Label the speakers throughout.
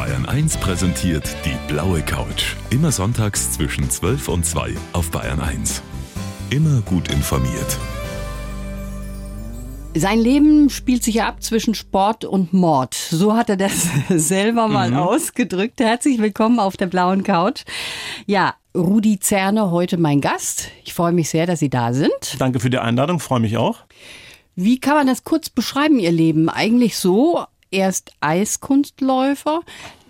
Speaker 1: Bayern 1 präsentiert die blaue Couch. Immer sonntags zwischen 12 und 2 auf Bayern 1. Immer gut informiert.
Speaker 2: Sein Leben spielt sich ja ab zwischen Sport und Mord. So hat er das selber mal ausgedrückt. Herzlich willkommen auf der blauen Couch. Ja, Rudi Zerne heute mein Gast. Ich freue mich sehr, dass Sie da sind.
Speaker 3: Danke für die Einladung, freue mich auch.
Speaker 2: Wie kann man das kurz beschreiben, Ihr Leben? Eigentlich so, erst Eiskunstläufer,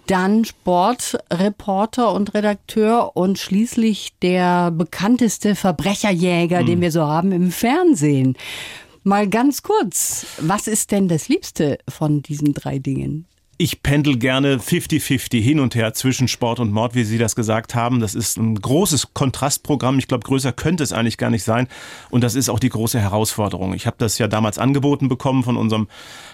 Speaker 2: dann Sportreporter und Redakteur und schließlich der bekannteste Verbrecherjäger, den wir so haben im Fernsehen. Mal ganz kurz, was ist denn das Liebste von diesen drei Dingen?
Speaker 3: Ich pendel gerne 50-50 hin und her zwischen Sport und Mord, wie Sie das gesagt haben. Das ist ein großes Kontrastprogramm. Ich glaube, größer könnte es eigentlich gar nicht sein. Und das ist auch die große Herausforderung. Ich habe das ja damals angeboten bekommen von unserem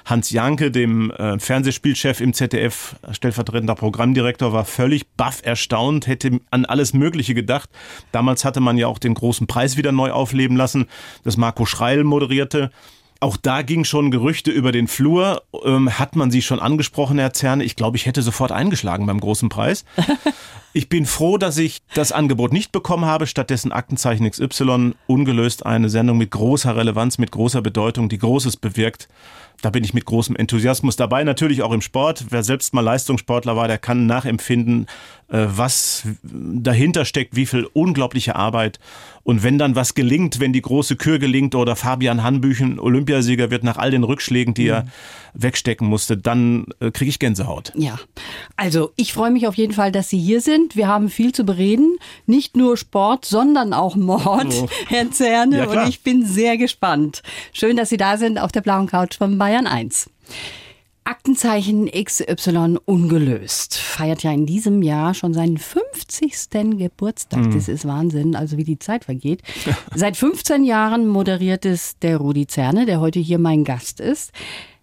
Speaker 3: Hans Janke, dem äh, Fernsehspielchef im ZDF, stellvertretender Programmdirektor, war völlig baff erstaunt, hätte an alles Mögliche gedacht. Damals hatte man ja auch den großen Preis wieder neu aufleben lassen, das Marco Schreil moderierte. Auch da ging schon Gerüchte über den Flur. Ähm, hat man sie schon angesprochen, Herr Zerne? Ich glaube, ich hätte sofort eingeschlagen beim großen Preis. Ich bin froh, dass ich das Angebot nicht bekommen habe. Stattdessen Aktenzeichen XY ungelöst eine Sendung mit großer Relevanz, mit großer Bedeutung, die Großes bewirkt. Da bin ich mit großem Enthusiasmus dabei. Natürlich auch im Sport. Wer selbst mal Leistungssportler war, der kann nachempfinden, was dahinter steckt, wie viel unglaubliche Arbeit. Und wenn dann was gelingt, wenn die große Kür gelingt oder Fabian Hanbüchen Olympiasieger wird nach all den Rückschlägen, die er wegstecken musste, dann äh, kriege ich Gänsehaut.
Speaker 2: Ja, also ich freue mich auf jeden Fall, dass Sie hier sind. Wir haben viel zu bereden. Nicht nur Sport, sondern auch Mord,
Speaker 3: Oh.
Speaker 2: Herr Zerne.
Speaker 3: Ja,
Speaker 2: und ich bin sehr gespannt. Schön, dass Sie da sind auf der blauen Couch von Bayern 1. Aktenzeichen XY ungelöst. Feiert ja in diesem Jahr schon seinen 50. Geburtstag.
Speaker 3: Mhm.
Speaker 2: Das ist Wahnsinn, also wie die Zeit vergeht. Seit 15 Jahren moderiert es der Rudi Zerne, der heute hier mein Gast ist.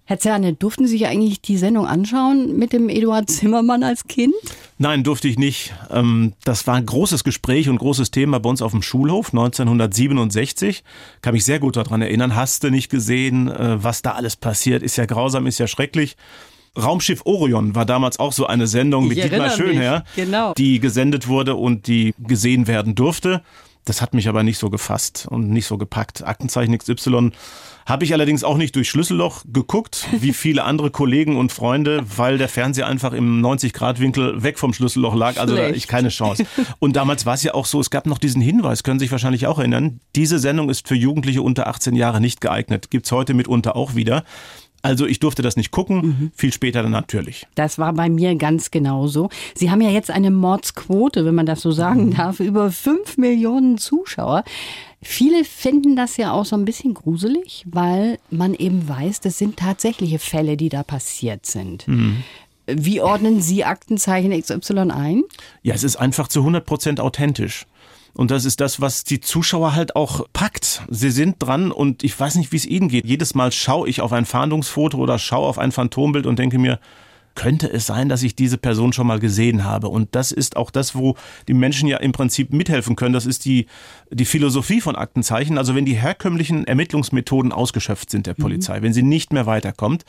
Speaker 2: Herr Zerne, durften Sie sich eigentlich die Sendung anschauen mit dem Eduard Zimmermann als Kind?
Speaker 3: Nein, durfte ich nicht. Ähm, Das war ein großes Gespräch und großes Thema bei uns auf dem Schulhof 1967. Kann mich sehr gut daran erinnern. Hast du nicht gesehen, äh, was da alles passiert? Ist ja grausam, ist ja schrecklich. Raumschiff Orion war damals auch so eine Sendung mit Dietmar Schönherr,
Speaker 2: genau.
Speaker 3: die gesendet wurde und die gesehen werden durfte. Das hat mich aber nicht so gefasst und nicht so gepackt. Aktenzeichen XY habe ich allerdings auch nicht durch Schlüsselloch geguckt, wie viele andere Kollegen und Freunde, weil der Fernseher einfach im 90-Grad-Winkel weg vom Schlüsselloch lag. Also da
Speaker 2: Schlecht.
Speaker 3: ich keine Chance. Und damals war es ja auch so, es gab noch diesen Hinweis, können Sie sich wahrscheinlich auch erinnern, diese Sendung ist für Jugendliche unter 18 Jahre nicht geeignet. Gibt's heute mitunter auch wieder. Also ich durfte das nicht gucken, viel später dann natürlich.
Speaker 2: Das war bei mir ganz genauso. Sie haben ja jetzt eine Mordsquote, wenn man das so sagen darf, über fünf Millionen Zuschauer. Viele finden das ja auch so ein bisschen gruselig, weil man eben weiß, das sind tatsächliche Fälle, die da passiert sind. Wie ordnen Sie Aktenzeichen XY ein?
Speaker 3: Ja, es ist einfach zu 100 Prozent authentisch. Und das ist das, was die Zuschauer halt auch packt. Sie sind dran und ich weiß nicht, wie es ihnen geht. Jedes Mal schaue ich auf ein Fahndungsfoto oder schaue auf ein Phantombild und denke mir, könnte es sein, dass ich diese Person schon mal gesehen habe? Und das ist auch das, wo die Menschen ja im Prinzip mithelfen können. Das ist die, die Philosophie von Aktenzeichen. Also wenn die herkömmlichen Ermittlungsmethoden ausgeschöpft sind der Polizei, wenn sie nicht mehr weiterkommt,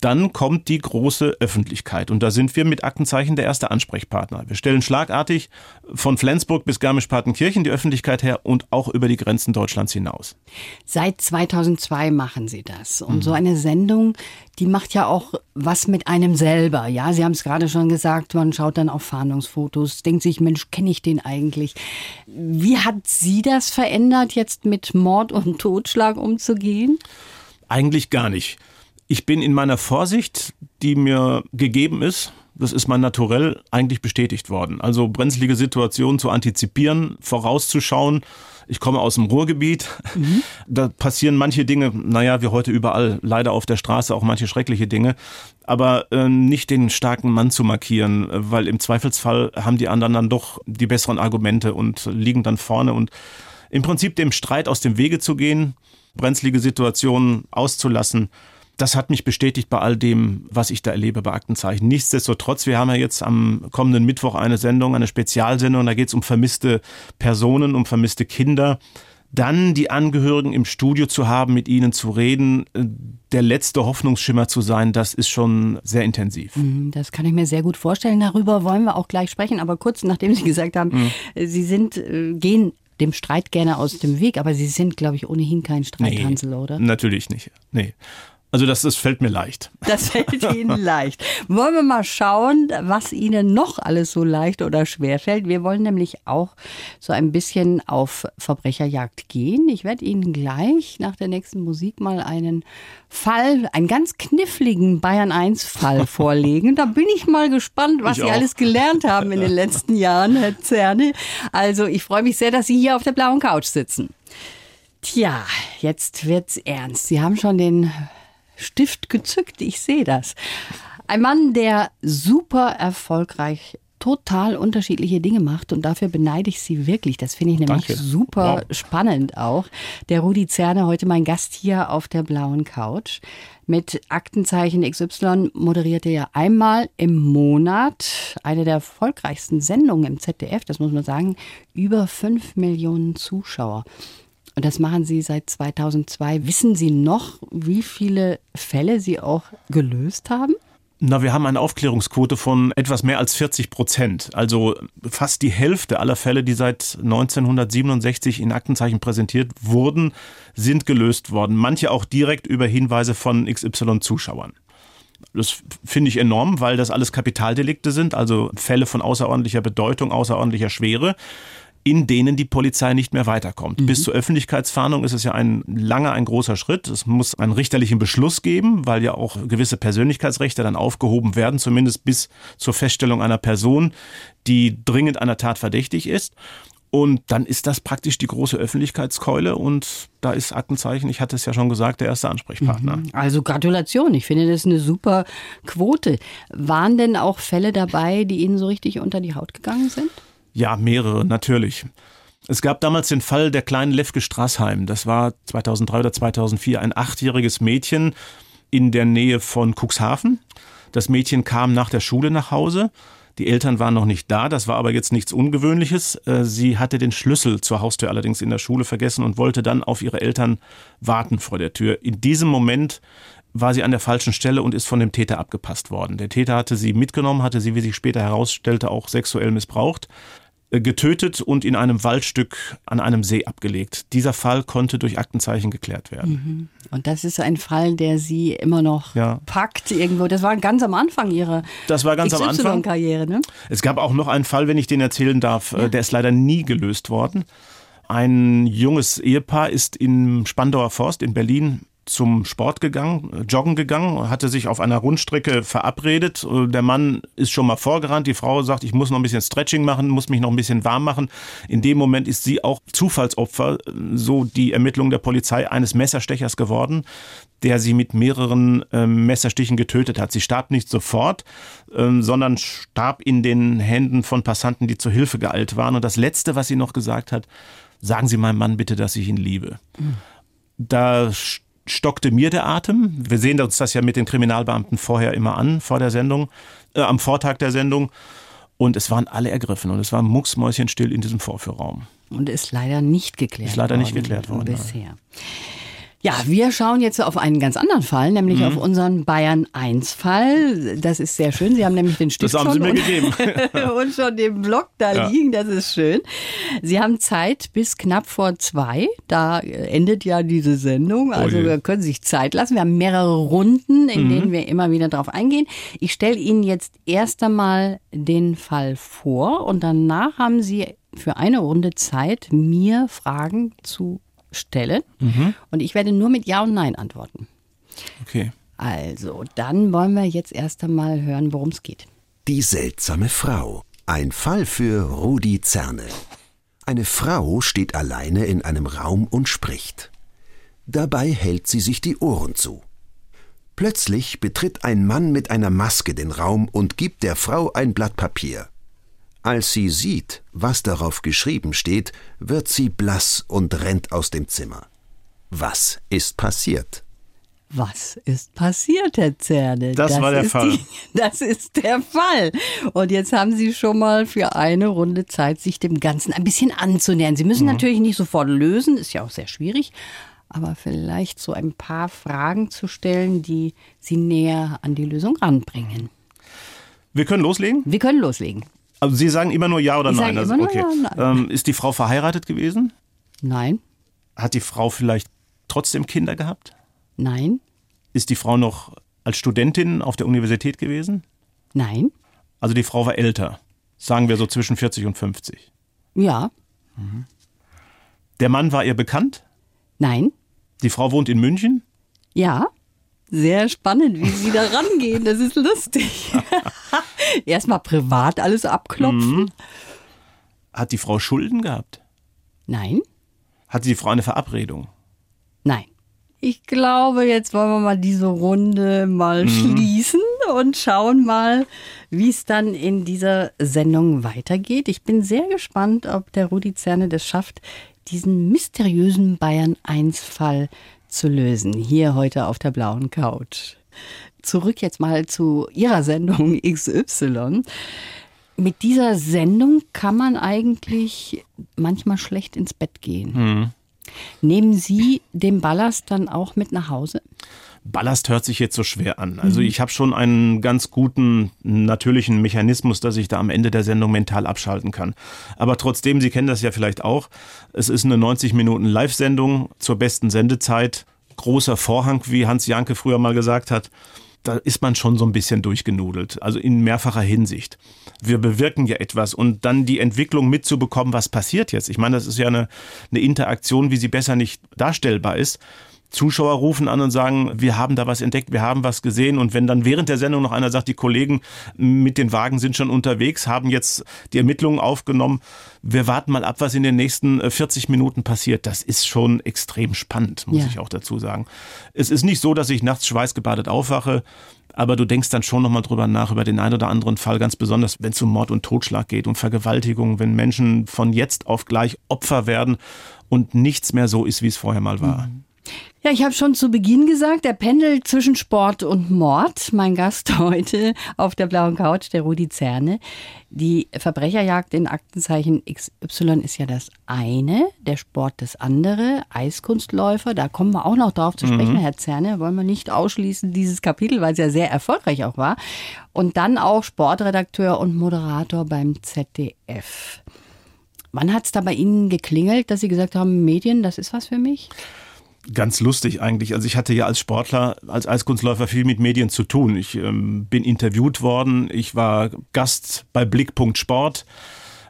Speaker 3: dann kommt die große Öffentlichkeit. Und da sind wir mit Aktenzeichen der erste Ansprechpartner. Wir stellen schlagartig von Flensburg bis Garmisch-Partenkirchen die Öffentlichkeit her und auch über die Grenzen Deutschlands hinaus.
Speaker 2: Seit 2002 machen Sie das. Und so eine Sendung, die macht ja auch was mit einem selber. Ja, Sie haben es gerade schon gesagt, man schaut dann auf Fahndungsfotos, denkt sich, Mensch, kenne ich den eigentlich? Wie hat Sie das verändert, jetzt mit Mord und Totschlag umzugehen?
Speaker 3: Eigentlich gar nicht. Ich bin in meiner Vorsicht, die mir gegeben ist, das ist mein Naturell, eigentlich bestätigt worden. Also brenzlige Situationen zu antizipieren, vorauszuschauen. Ich komme aus dem Ruhrgebiet. Da passieren manche Dinge, naja, wie heute überall, leider auf der Straße auch manche schreckliche Dinge. Aber äh, nicht den starken Mann zu markieren, weil im Zweifelsfall haben die anderen dann doch die besseren Argumente und liegen dann vorne. Und im Prinzip dem Streit aus dem Wege zu gehen, brenzlige Situationen auszulassen, das hat mich bestätigt bei all dem, was ich da erlebe bei Aktenzeichen. Nichtsdestotrotz, wir haben ja jetzt am kommenden Mittwoch eine Sendung, eine Spezialsendung, da geht es um vermisste Personen, um vermisste Kinder. dann die Angehörigen im Studio zu haben, mit ihnen zu reden, äh, der letzte Hoffnungsschimmer zu sein, das ist schon sehr intensiv.
Speaker 2: Mhm, das kann ich mir sehr gut vorstellen. Darüber wollen wir auch gleich sprechen. Aber kurz nachdem Sie gesagt haben, mhm. Sie sind, äh, gehen dem Streit gerne aus dem Weg, aber Sie sind, glaube ich, ohnehin kein Streithansel,
Speaker 3: nee,
Speaker 2: oder?
Speaker 3: Natürlich nicht. Nee. Also das, das fällt mir leicht.
Speaker 2: Das fällt Ihnen leicht. Wollen wir mal schauen, was Ihnen noch alles so leicht oder schwer fällt. Wir wollen nämlich auch so ein bisschen auf Verbrecherjagd gehen. Ich werde Ihnen gleich nach der nächsten Musik mal einen Fall, einen ganz kniffligen Bayern 1 Fall vorlegen. Da bin ich mal gespannt, was ich Sie auch. alles gelernt haben in den letzten Jahren, Herr Zerne. Also ich freue mich sehr, dass Sie hier auf der blauen Couch sitzen. Tja, jetzt wird's ernst. Sie haben schon den Stift gezückt. Ich sehe das. Ein Mann, der super erfolgreich total unterschiedliche Dinge macht und dafür beneide ich Sie wirklich. Das finde ich nämlich Danke. super wow. spannend auch. Der Rudi Zerne, heute mein Gast hier auf der blauen Couch. Mit Aktenzeichen XY moderiert er ja einmal im Monat eine der erfolgreichsten Sendungen im ZDF, das muss man sagen, über fünf Millionen Zuschauer. Und das machen Sie seit 2002. Wissen Sie noch, wie viele Fälle Sie auch gelöst haben?
Speaker 3: Na, wir haben eine Aufklärungsquote von etwas mehr als 40 Prozent. Also fast die Hälfte aller Fälle, die seit 1967 in Aktenzeichen präsentiert wurden, sind gelöst worden. Manche auch direkt über Hinweise von XY-Zuschauern. Das finde ich enorm, weil das alles Kapitaldelikte sind, also Fälle von außerordentlicher Bedeutung, außerordentlicher Schwere in denen die Polizei nicht mehr weiterkommt. Mhm. Bis zur Öffentlichkeitsfahndung ist es ja ein langer, ein großer Schritt. Es muss einen richterlichen Beschluss geben, weil ja auch gewisse Persönlichkeitsrechte dann aufgehoben werden, zumindest bis zur Feststellung einer Person, die dringend einer Tat verdächtig ist. Und dann ist das praktisch die große Öffentlichkeitskeule und da ist Aktenzeichen, ich hatte es ja schon gesagt, der erste Ansprechpartner. Mhm.
Speaker 2: Also Gratulation, ich finde das eine super Quote. Waren denn auch Fälle dabei, die Ihnen so richtig unter die Haut gegangen sind?
Speaker 3: Ja, mehrere, natürlich. Es gab damals den Fall der kleinen Lefke Straßheim. Das war 2003 oder 2004 ein achtjähriges Mädchen in der Nähe von Cuxhaven. Das Mädchen kam nach der Schule nach Hause. Die Eltern waren noch nicht da, das war aber jetzt nichts Ungewöhnliches. Äh, sie hatte den Schlüssel zur Haustür allerdings in der Schule vergessen und wollte dann auf ihre Eltern warten vor der Tür. In diesem Moment war sie an der falschen Stelle und ist von dem Täter abgepasst worden. Der Täter hatte sie mitgenommen, hatte sie, wie sich später herausstellte, auch sexuell missbraucht, getötet und in einem Waldstück an einem See abgelegt. Dieser Fall konnte durch Aktenzeichen geklärt werden. Mhm.
Speaker 2: Und das ist ein Fall, der Sie immer noch ja. packt irgendwo. Das war ganz am Anfang Ihrer
Speaker 3: das war ganz am Anfang.
Speaker 2: Karriere. Ne?
Speaker 3: Es gab auch noch einen Fall, wenn ich den erzählen darf, äh, ja. der ist leider nie gelöst worden. Ein junges Ehepaar ist im Spandauer Forst in Berlin zum Sport gegangen, joggen gegangen, hatte sich auf einer Rundstrecke verabredet. Der Mann ist schon mal vorgerannt. Die Frau sagt, ich muss noch ein bisschen Stretching machen, muss mich noch ein bisschen warm machen. In dem Moment ist sie auch Zufallsopfer, so die Ermittlung der Polizei eines Messerstechers geworden, der sie mit mehreren äh, Messerstichen getötet hat. Sie starb nicht sofort, äh, sondern starb in den Händen von Passanten, die zur Hilfe geeilt waren. Und das Letzte, was sie noch gesagt hat, sagen Sie meinem Mann bitte, dass ich ihn liebe. Mhm. Da stockte mir der Atem. Wir sehen uns das ja mit den Kriminalbeamten vorher immer an, vor der Sendung, äh, am Vortag der Sendung. Und es waren alle ergriffen und es war mucksmäuschenstill in diesem Vorführraum.
Speaker 2: Und ist leider nicht geklärt
Speaker 3: Ist leider nicht geklärt worden.
Speaker 2: Bisher. Nein. Ja, wir schauen jetzt auf einen ganz anderen Fall, nämlich mhm. auf unseren Bayern 1 Fall. Das ist sehr schön. Sie haben nämlich den Stift
Speaker 3: das haben Sie mir
Speaker 2: und,
Speaker 3: gegeben.
Speaker 2: und schon den Block da ja. liegen. Das ist schön. Sie haben Zeit bis knapp vor zwei. Da endet ja diese Sendung. Also oh wir können sich Zeit lassen. Wir haben mehrere Runden, in mhm. denen wir immer wieder drauf eingehen. Ich stelle Ihnen jetzt erst einmal den Fall vor und danach haben Sie für eine Runde Zeit, mir Fragen zu stellen. Mhm. Und ich werde nur mit Ja und Nein antworten.
Speaker 3: Okay.
Speaker 2: Also, dann wollen wir jetzt erst einmal hören, worum es geht.
Speaker 4: Die seltsame Frau. Ein Fall für Rudi Zerne. Eine Frau steht alleine in einem Raum und spricht. Dabei hält sie sich die Ohren zu. Plötzlich betritt ein Mann mit einer Maske den Raum und gibt der Frau ein Blatt Papier. Als sie sieht, was darauf geschrieben steht, wird sie blass und rennt aus dem Zimmer. Was ist passiert?
Speaker 2: Was ist passiert, Herr Zerne?
Speaker 3: Das, war der Fall. Die,
Speaker 2: das ist der Fall. Und jetzt haben Sie schon mal für eine Runde Zeit, sich dem Ganzen ein bisschen anzunähern. Sie müssen mhm. natürlich nicht sofort lösen, ist ja auch sehr schwierig, aber vielleicht so ein paar Fragen zu stellen, die Sie näher an die Lösung ranbringen.
Speaker 3: Wir können loslegen?
Speaker 2: Wir können loslegen.
Speaker 3: Also Sie sagen immer nur Ja oder
Speaker 2: ich
Speaker 3: Nein?
Speaker 2: Also, okay. Ja,
Speaker 3: nein. Ähm, ist die Frau verheiratet gewesen?
Speaker 2: Nein.
Speaker 3: Hat die Frau vielleicht trotzdem Kinder gehabt?
Speaker 2: Nein.
Speaker 3: Ist die Frau noch als Studentin auf der Universität gewesen?
Speaker 2: Nein.
Speaker 3: Also die Frau war älter, sagen wir so zwischen 40 und 50.
Speaker 2: Ja.
Speaker 3: Mhm. Der Mann war ihr bekannt?
Speaker 2: Nein.
Speaker 3: Die Frau wohnt in München?
Speaker 2: Ja. Sehr spannend, wie Sie da rangehen. Das ist lustig. Erstmal privat alles abklopfen. Mhm.
Speaker 3: Hat die Frau Schulden gehabt?
Speaker 2: Nein.
Speaker 3: Hatte die Frau eine Verabredung?
Speaker 2: Nein. Ich glaube, jetzt wollen wir mal diese Runde mal mhm. schließen und schauen mal, wie es dann in dieser Sendung weitergeht. Ich bin sehr gespannt, ob der Rudi Zerne das schafft, diesen mysteriösen Bayern 1-Fall zu lösen. Hier heute auf der blauen Couch. Zurück jetzt mal zu Ihrer Sendung XY. Mit dieser Sendung kann man eigentlich manchmal schlecht ins Bett gehen. Mhm. Nehmen Sie den Ballast dann auch mit nach Hause?
Speaker 3: Ballast hört sich jetzt so schwer an. Also mhm. ich habe schon einen ganz guten natürlichen Mechanismus, dass ich da am Ende der Sendung mental abschalten kann. Aber trotzdem, Sie kennen das ja vielleicht auch, es ist eine 90 Minuten Live-Sendung zur besten Sendezeit. Großer Vorhang, wie Hans Janke früher mal gesagt hat da ist man schon so ein bisschen durchgenudelt, also in mehrfacher Hinsicht. Wir bewirken ja etwas und dann die Entwicklung mitzubekommen, was passiert jetzt. Ich meine, das ist ja eine, eine Interaktion, wie sie besser nicht darstellbar ist. Zuschauer rufen an und sagen, wir haben da was entdeckt, wir haben was gesehen. Und wenn dann während der Sendung noch einer sagt, die Kollegen mit den Wagen sind schon unterwegs, haben jetzt die Ermittlungen aufgenommen, wir warten mal ab, was in den nächsten 40 äh, Minuten passiert. Das ist schon extrem spannend, muss ja. ich auch dazu sagen. Es ist nicht so, dass ich nachts schweißgebadet aufwache. Aber du denkst dann schon nochmal drüber nach, über den einen oder anderen Fall, ganz besonders, wenn es um Mord und Totschlag geht, um Vergewaltigung, wenn Menschen von jetzt auf gleich Opfer werden und nichts mehr so ist, wie es vorher mal war. Mhm.
Speaker 2: Ja, ich habe schon zu Beginn gesagt, der Pendel zwischen Sport und Mord. Mein Gast heute auf der blauen Couch, der Rudi Zerne. Die Verbrecherjagd in Aktenzeichen XY ist ja das eine, der Sport das andere, Eiskunstläufer, da kommen wir auch noch drauf zu sprechen, mhm. Herr Zerne, wollen wir nicht ausschließen, dieses Kapitel, weil es ja sehr erfolgreich auch war. Und dann auch Sportredakteur und Moderator beim ZDF. Wann hat es da bei Ihnen geklingelt, dass Sie gesagt haben, Medien, das ist was für mich?
Speaker 3: Ganz lustig eigentlich. Also ich hatte ja als Sportler, als Eiskunstläufer viel mit Medien zu tun. Ich ähm, bin interviewt worden, ich war Gast bei Blickpunkt Sport.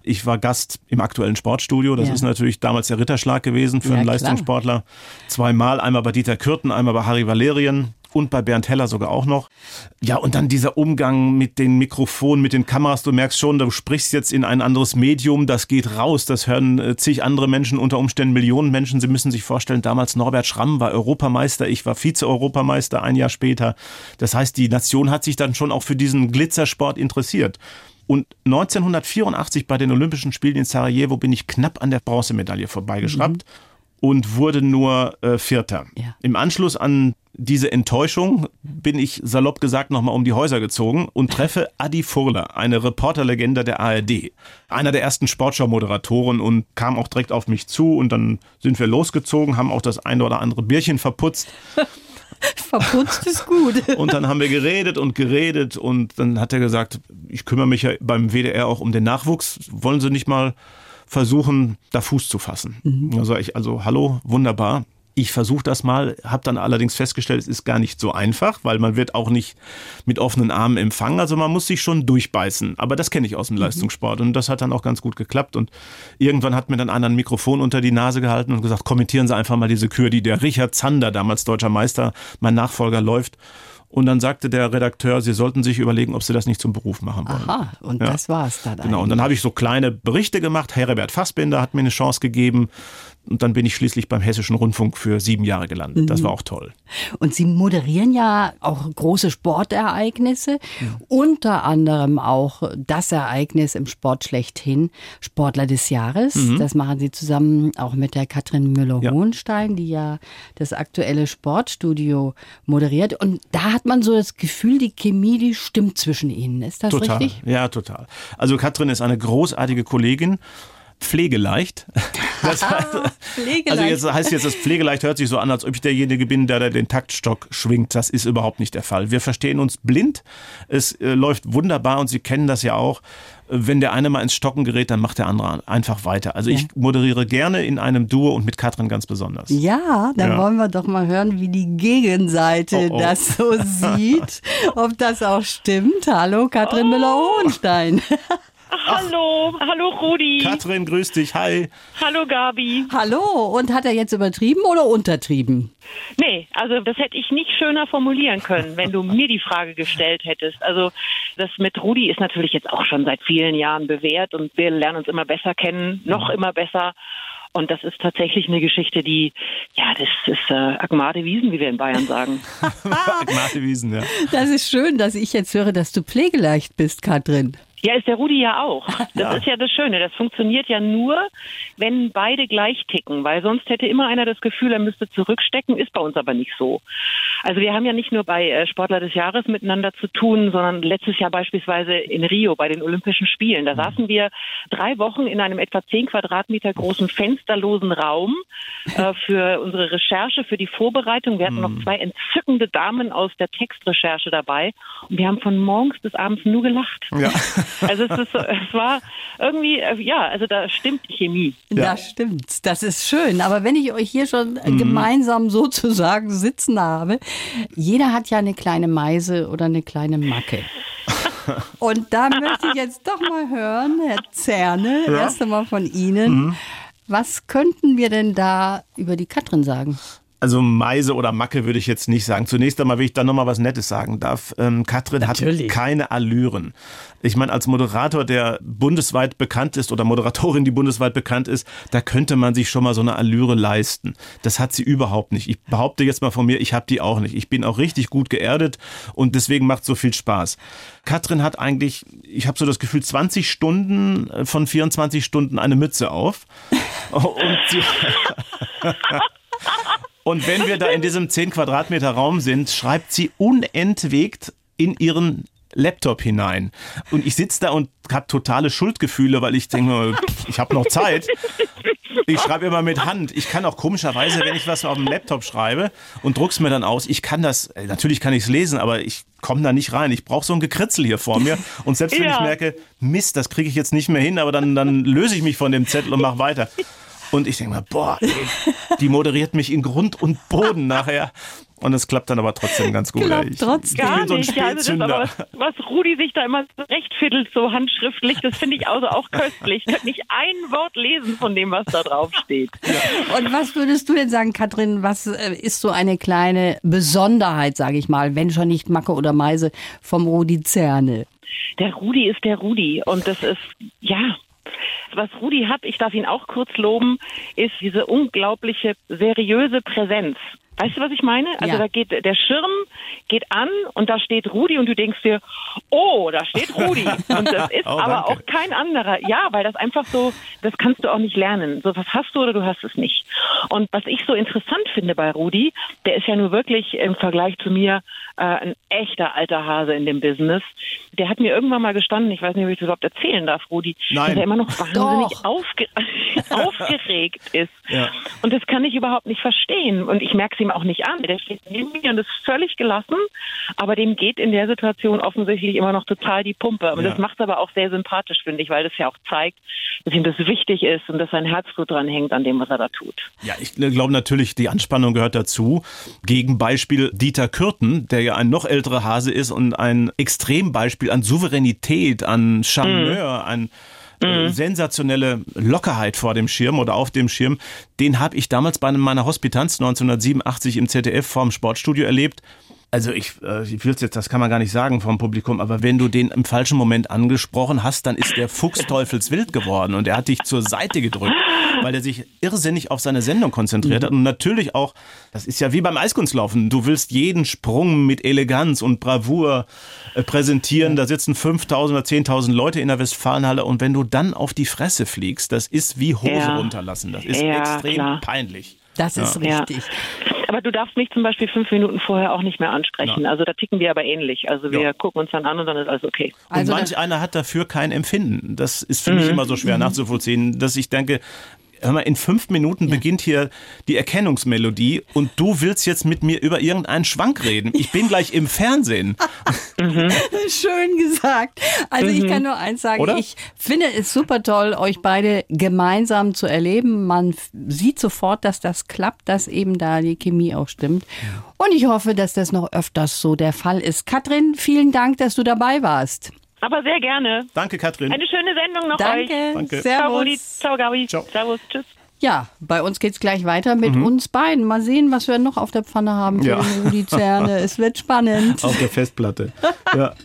Speaker 3: Ich war Gast im aktuellen Sportstudio. Das ja. ist natürlich damals der Ritterschlag gewesen für ja, einen Leistungssportler. Zweimal, einmal bei Dieter Kürten, einmal bei Harry Valerien und bei Bernd Heller sogar auch noch. Ja, und dann dieser Umgang mit den Mikrofonen, mit den Kameras. Du merkst schon, du sprichst jetzt in ein anderes Medium, das geht raus, das hören äh, zig andere Menschen, unter Umständen Millionen Menschen. Sie müssen sich vorstellen, damals Norbert Schramm war Europameister, ich war Vize-Europameister ein Jahr später. Das heißt, die Nation hat sich dann schon auch für diesen Glitzersport interessiert. Und 1984 bei den Olympischen Spielen in Sarajevo bin ich knapp an der Bronzemedaille vorbeigeschraubt. Mhm und wurde nur äh, Vierter. Ja. Im Anschluss an diese Enttäuschung bin ich salopp gesagt nochmal um die Häuser gezogen und treffe Adi Furler, eine Reporterlegende der ARD. Einer der ersten Sportschau-Moderatoren und kam auch direkt auf mich zu und dann sind wir losgezogen, haben auch das eine oder andere Bierchen verputzt.
Speaker 2: Verputzt ist gut.
Speaker 3: und dann haben wir geredet und geredet und dann hat er gesagt, ich kümmere mich ja beim WDR auch um den Nachwuchs. Wollen Sie nicht mal versuchen, da Fuß zu fassen. Mhm. Also ich, also hallo, wunderbar. Ich versuche das mal, habe dann allerdings festgestellt, es ist gar nicht so einfach, weil man wird auch nicht mit offenen Armen empfangen. Also man muss sich schon durchbeißen. Aber das kenne ich aus dem mhm. Leistungssport und das hat dann auch ganz gut geklappt. Und irgendwann hat mir dann einer ein Mikrofon unter die Nase gehalten und gesagt, kommentieren Sie einfach mal diese Kür, die der Richard Zander, damals deutscher Meister, mein Nachfolger läuft. Und dann sagte der Redakteur, sie sollten sich überlegen, ob sie das nicht zum Beruf machen wollen.
Speaker 2: Aha, und
Speaker 3: Ja.
Speaker 2: das war's dann.
Speaker 3: Genau, und dann habe ich so kleine Berichte gemacht. Herbert Fassbinder hat mir eine Chance gegeben. Und dann bin ich schließlich beim Hessischen Rundfunk für sieben Jahre gelandet. Das war auch toll.
Speaker 2: Und Sie moderieren ja auch große Sportereignisse, unter anderem auch das Ereignis im Sport schlechthin, Sportler des Jahres. Das machen Sie zusammen auch mit der Katrin Müller-Hohenstein, die ja das aktuelle Sportstudio moderiert. Und da hat man so das Gefühl, die Chemie, die stimmt zwischen Ihnen. Ist das
Speaker 3: Total.
Speaker 2: richtig?
Speaker 3: Ja, total. Also Katrin ist eine großartige Kollegin. Pflegeleicht. Das heißt,
Speaker 2: Pflegeleicht.
Speaker 3: also jetzt heißt jetzt, das Pflegeleicht hört sich so an, als ob ich derjenige bin, der da den Taktstock schwingt. Das ist überhaupt nicht der Fall. Wir verstehen uns blind. Es äh, läuft wunderbar und Sie kennen das ja auch. Äh, Wenn der eine mal ins Stocken gerät, dann macht der andere einfach weiter. Also ich moderiere gerne in einem Duo und mit Katrin ganz besonders.
Speaker 2: Ja, dann
Speaker 3: Ja.
Speaker 2: wollen wir doch mal hören, wie die Gegenseite
Speaker 3: Oh, oh.
Speaker 2: das so sieht. Ob das auch stimmt. Hallo, Katrin Müller-Hohenstein.
Speaker 5: Hallo, hallo Rudi.
Speaker 3: Katrin, grüß dich. Hi.
Speaker 5: Hallo Gabi.
Speaker 2: Hallo, und hat er jetzt übertrieben oder untertrieben?
Speaker 5: Nee, also das hätte ich nicht schöner formulieren können, wenn du mir die Frage gestellt hättest. Also das mit Rudi ist natürlich jetzt auch schon seit vielen Jahren bewährt und wir lernen uns immer besser kennen, noch immer besser. Und das ist tatsächlich eine Geschichte, die, ja, das ist äh, Agmade Wiesen, wie wir in Bayern sagen.
Speaker 3: Agnate Wiesen, ja.
Speaker 2: Das ist schön, dass ich jetzt höre, dass du pflegeleicht bist, Katrin.
Speaker 5: Ja, ist der Rudi ja auch. Das
Speaker 3: Ja.
Speaker 5: ist ja das Schöne. Das funktioniert ja nur, wenn beide gleich ticken, weil sonst hätte immer einer das Gefühl, er müsste zurückstecken, ist bei uns aber nicht so. Also wir haben ja nicht nur bei äh, Sportler des Jahres miteinander zu tun, sondern letztes Jahr beispielsweise in Rio bei den Olympischen Spielen. Da saßen wir drei Wochen in einem etwa zehn Quadratmeter großen fensterlosen Raum äh, für unsere Recherche, für die Vorbereitung. Wir hatten noch zwei entzückende Damen aus der Textrecherche dabei und wir haben von morgens bis abends nur gelacht.
Speaker 3: ja.
Speaker 5: Also es, ist, so- es war irgendwie, äh, ja, also da stimmt die Chemie.
Speaker 3: Ja.
Speaker 2: Das stimmt. Das ist schön. Aber wenn ich euch hier schon äh, gemeinsam sozusagen sitzen habe, jeder hat ja eine kleine Meise oder eine kleine Macke. Und da möchte ich jetzt doch mal hören, Herr Zerne, erst einmal von Ihnen. Was könnten wir denn da über die Katrin sagen?
Speaker 3: Also Meise oder Macke würde ich jetzt nicht sagen. Zunächst einmal will ich da nochmal was Nettes sagen darf. Ähm, Katrin
Speaker 2: Natürlich.
Speaker 3: hat keine Allüren. Ich meine, als Moderator, der bundesweit bekannt ist oder Moderatorin, die bundesweit bekannt ist, da könnte man sich schon mal so eine Allüre leisten. Das hat sie überhaupt nicht. Ich behaupte jetzt mal von mir, ich habe die auch nicht. Ich bin auch richtig gut geerdet und deswegen macht so viel Spaß. Katrin hat eigentlich, ich habe so das Gefühl, 20 Stunden äh, von 24 Stunden eine Mütze auf. Und sie, und wenn wir da in diesem 10 Quadratmeter Raum sind, schreibt sie unentwegt in ihren Laptop hinein. Und ich sitze da und habe totale Schuldgefühle, weil ich denke, ich habe noch Zeit. Ich schreibe immer mit Hand. Ich kann auch komischerweise, wenn ich was auf dem Laptop schreibe und druck's mir dann aus, ich kann das, äh, natürlich kann ich es lesen, aber ich komme da nicht rein. Ich brauche so ein Gekritzel hier vor mir. Und selbst wenn ich
Speaker 5: Ja.
Speaker 3: merke, Mist, das kriege ich jetzt nicht mehr hin, aber dann, dann löse ich mich von dem Zettel und mache weiter. Und ich denke mal, boah, ey, die moderiert mich in Grund und Boden nachher. Und es klappt dann aber trotzdem ganz gut.
Speaker 2: Klappt
Speaker 3: ich,
Speaker 2: trotzdem.
Speaker 3: ich
Speaker 5: Gar
Speaker 3: bin so ein
Speaker 5: nicht. Ja, also das ist aber
Speaker 3: Spätzünder.
Speaker 5: was, was Rudi sich da immer rechtfiddelt, so handschriftlich, das finde ich also auch köstlich. Ich kann nicht ein Wort lesen von dem, was da drauf steht.
Speaker 2: Und was würdest du denn sagen, Katrin, was äh, ist so eine kleine Besonderheit, sage ich mal, wenn schon nicht Macke oder Meise, vom Rudi Zerne?
Speaker 5: Der Rudi ist der Rudi und das ist, ja, was Rudi hat, ich darf ihn auch kurz loben, ist diese unglaubliche seriöse Präsenz. Weißt du, was ich meine? Also
Speaker 2: Ja.
Speaker 5: da geht der Schirm geht an und da steht Rudi und du denkst dir, oh, da steht Rudi. Und das ist
Speaker 3: Oh,
Speaker 5: aber
Speaker 3: danke.
Speaker 5: auch kein anderer. Ja, weil das einfach so, das kannst du auch nicht lernen. So was hast du oder du hast es nicht. Und was ich so interessant finde bei Rudi, der ist ja nur wirklich im Vergleich zu mir äh, ein echter alter Hase in dem Business. Der hat mir irgendwann mal gestanden, ich weiß nicht, ob ich das überhaupt erzählen darf, Rudi,
Speaker 3: Nein.
Speaker 5: dass er immer noch wahnsinnig
Speaker 2: Doch.
Speaker 5: aufge aufgeregt ist.
Speaker 3: Ja.
Speaker 5: Und das kann ich überhaupt nicht verstehen. Und ich merke es ihm auch nicht an. Der steht neben mir und ist völlig gelassen. Aber dem geht in der Situation offensichtlich immer noch total die Pumpe. Und
Speaker 3: Ja.
Speaker 5: das macht es aber auch sehr sympathisch, finde ich, weil das ja auch zeigt, dass ihm das wichtig ist und dass sein Herzblut dran hängt an dem, was er da tut.
Speaker 3: Ja, ich glaube natürlich, die Anspannung gehört dazu. Gegenbeispiel Dieter Kürten, der ja ein noch älterer Hase ist und ein Extrembeispiel an Souveränität, an Charmeur, an äh, sensationelle Lockerheit vor dem Schirm oder auf dem Schirm, den habe ich damals bei meiner Hospitanz 1987 im ZDF vorm Sportstudio erlebt. Also ich, äh, ich will jetzt, das kann man gar nicht sagen vom Publikum, aber wenn du den im falschen Moment angesprochen hast, dann ist der Fuchs teufelswild geworden und er hat dich zur Seite gedrückt, weil er sich irrsinnig auf seine Sendung konzentriert hat und natürlich auch, das ist ja wie beim Eiskunstlaufen, du willst jeden Sprung mit Eleganz und Bravour äh, präsentieren, da sitzen 5000 oder 10.000 Leute in der Westfalenhalle und wenn du dann auf die Fresse fliegst, das ist wie Hose
Speaker 5: Ja.
Speaker 3: runterlassen, das ist
Speaker 5: Ja,
Speaker 3: extrem
Speaker 5: klar.
Speaker 3: peinlich.
Speaker 2: Das ist
Speaker 5: Ja.
Speaker 2: richtig.
Speaker 5: Aber du darfst mich zum Beispiel fünf Minuten vorher auch nicht mehr ansprechen. Also da ticken wir aber ähnlich. Also wir
Speaker 3: Ja.
Speaker 5: gucken uns dann an und dann ist alles okay.
Speaker 3: Und
Speaker 2: Also
Speaker 3: manch einer hat dafür kein Empfinden. Das ist für mich immer so schwer nachzuvollziehen, dass ich denke, hör mal, in fünf Minuten beginnt hier die Erkennungsmelodie und du willst jetzt mit mir über irgendeinen Schwank reden. Ich bin gleich im Fernsehen.
Speaker 2: Schön gesagt. Also ich kann nur eins sagen,
Speaker 3: Oder?
Speaker 2: ich finde es super toll, euch beide gemeinsam zu erleben. Man sieht sofort, dass das klappt, dass eben da die Chemie auch stimmt. Und ich hoffe, dass das noch öfters so der Fall ist. Katrin, vielen Dank, dass du dabei warst.
Speaker 5: Aber sehr gerne.
Speaker 3: Danke, Katrin.
Speaker 5: Eine schöne Sendung noch
Speaker 2: Danke.
Speaker 5: euch.
Speaker 3: Danke.
Speaker 5: Ciao, Rudi.
Speaker 2: Servus.
Speaker 5: Ciao, Gabi.
Speaker 3: Ciao.
Speaker 5: Servus. Tschüss.
Speaker 2: Ja, bei uns geht's gleich weiter mit uns beiden. Mal sehen, was wir noch auf der Pfanne haben für
Speaker 3: Ja.
Speaker 2: den Rudi Zerne. Es wird spannend.
Speaker 3: Auf der Festplatte. Ja.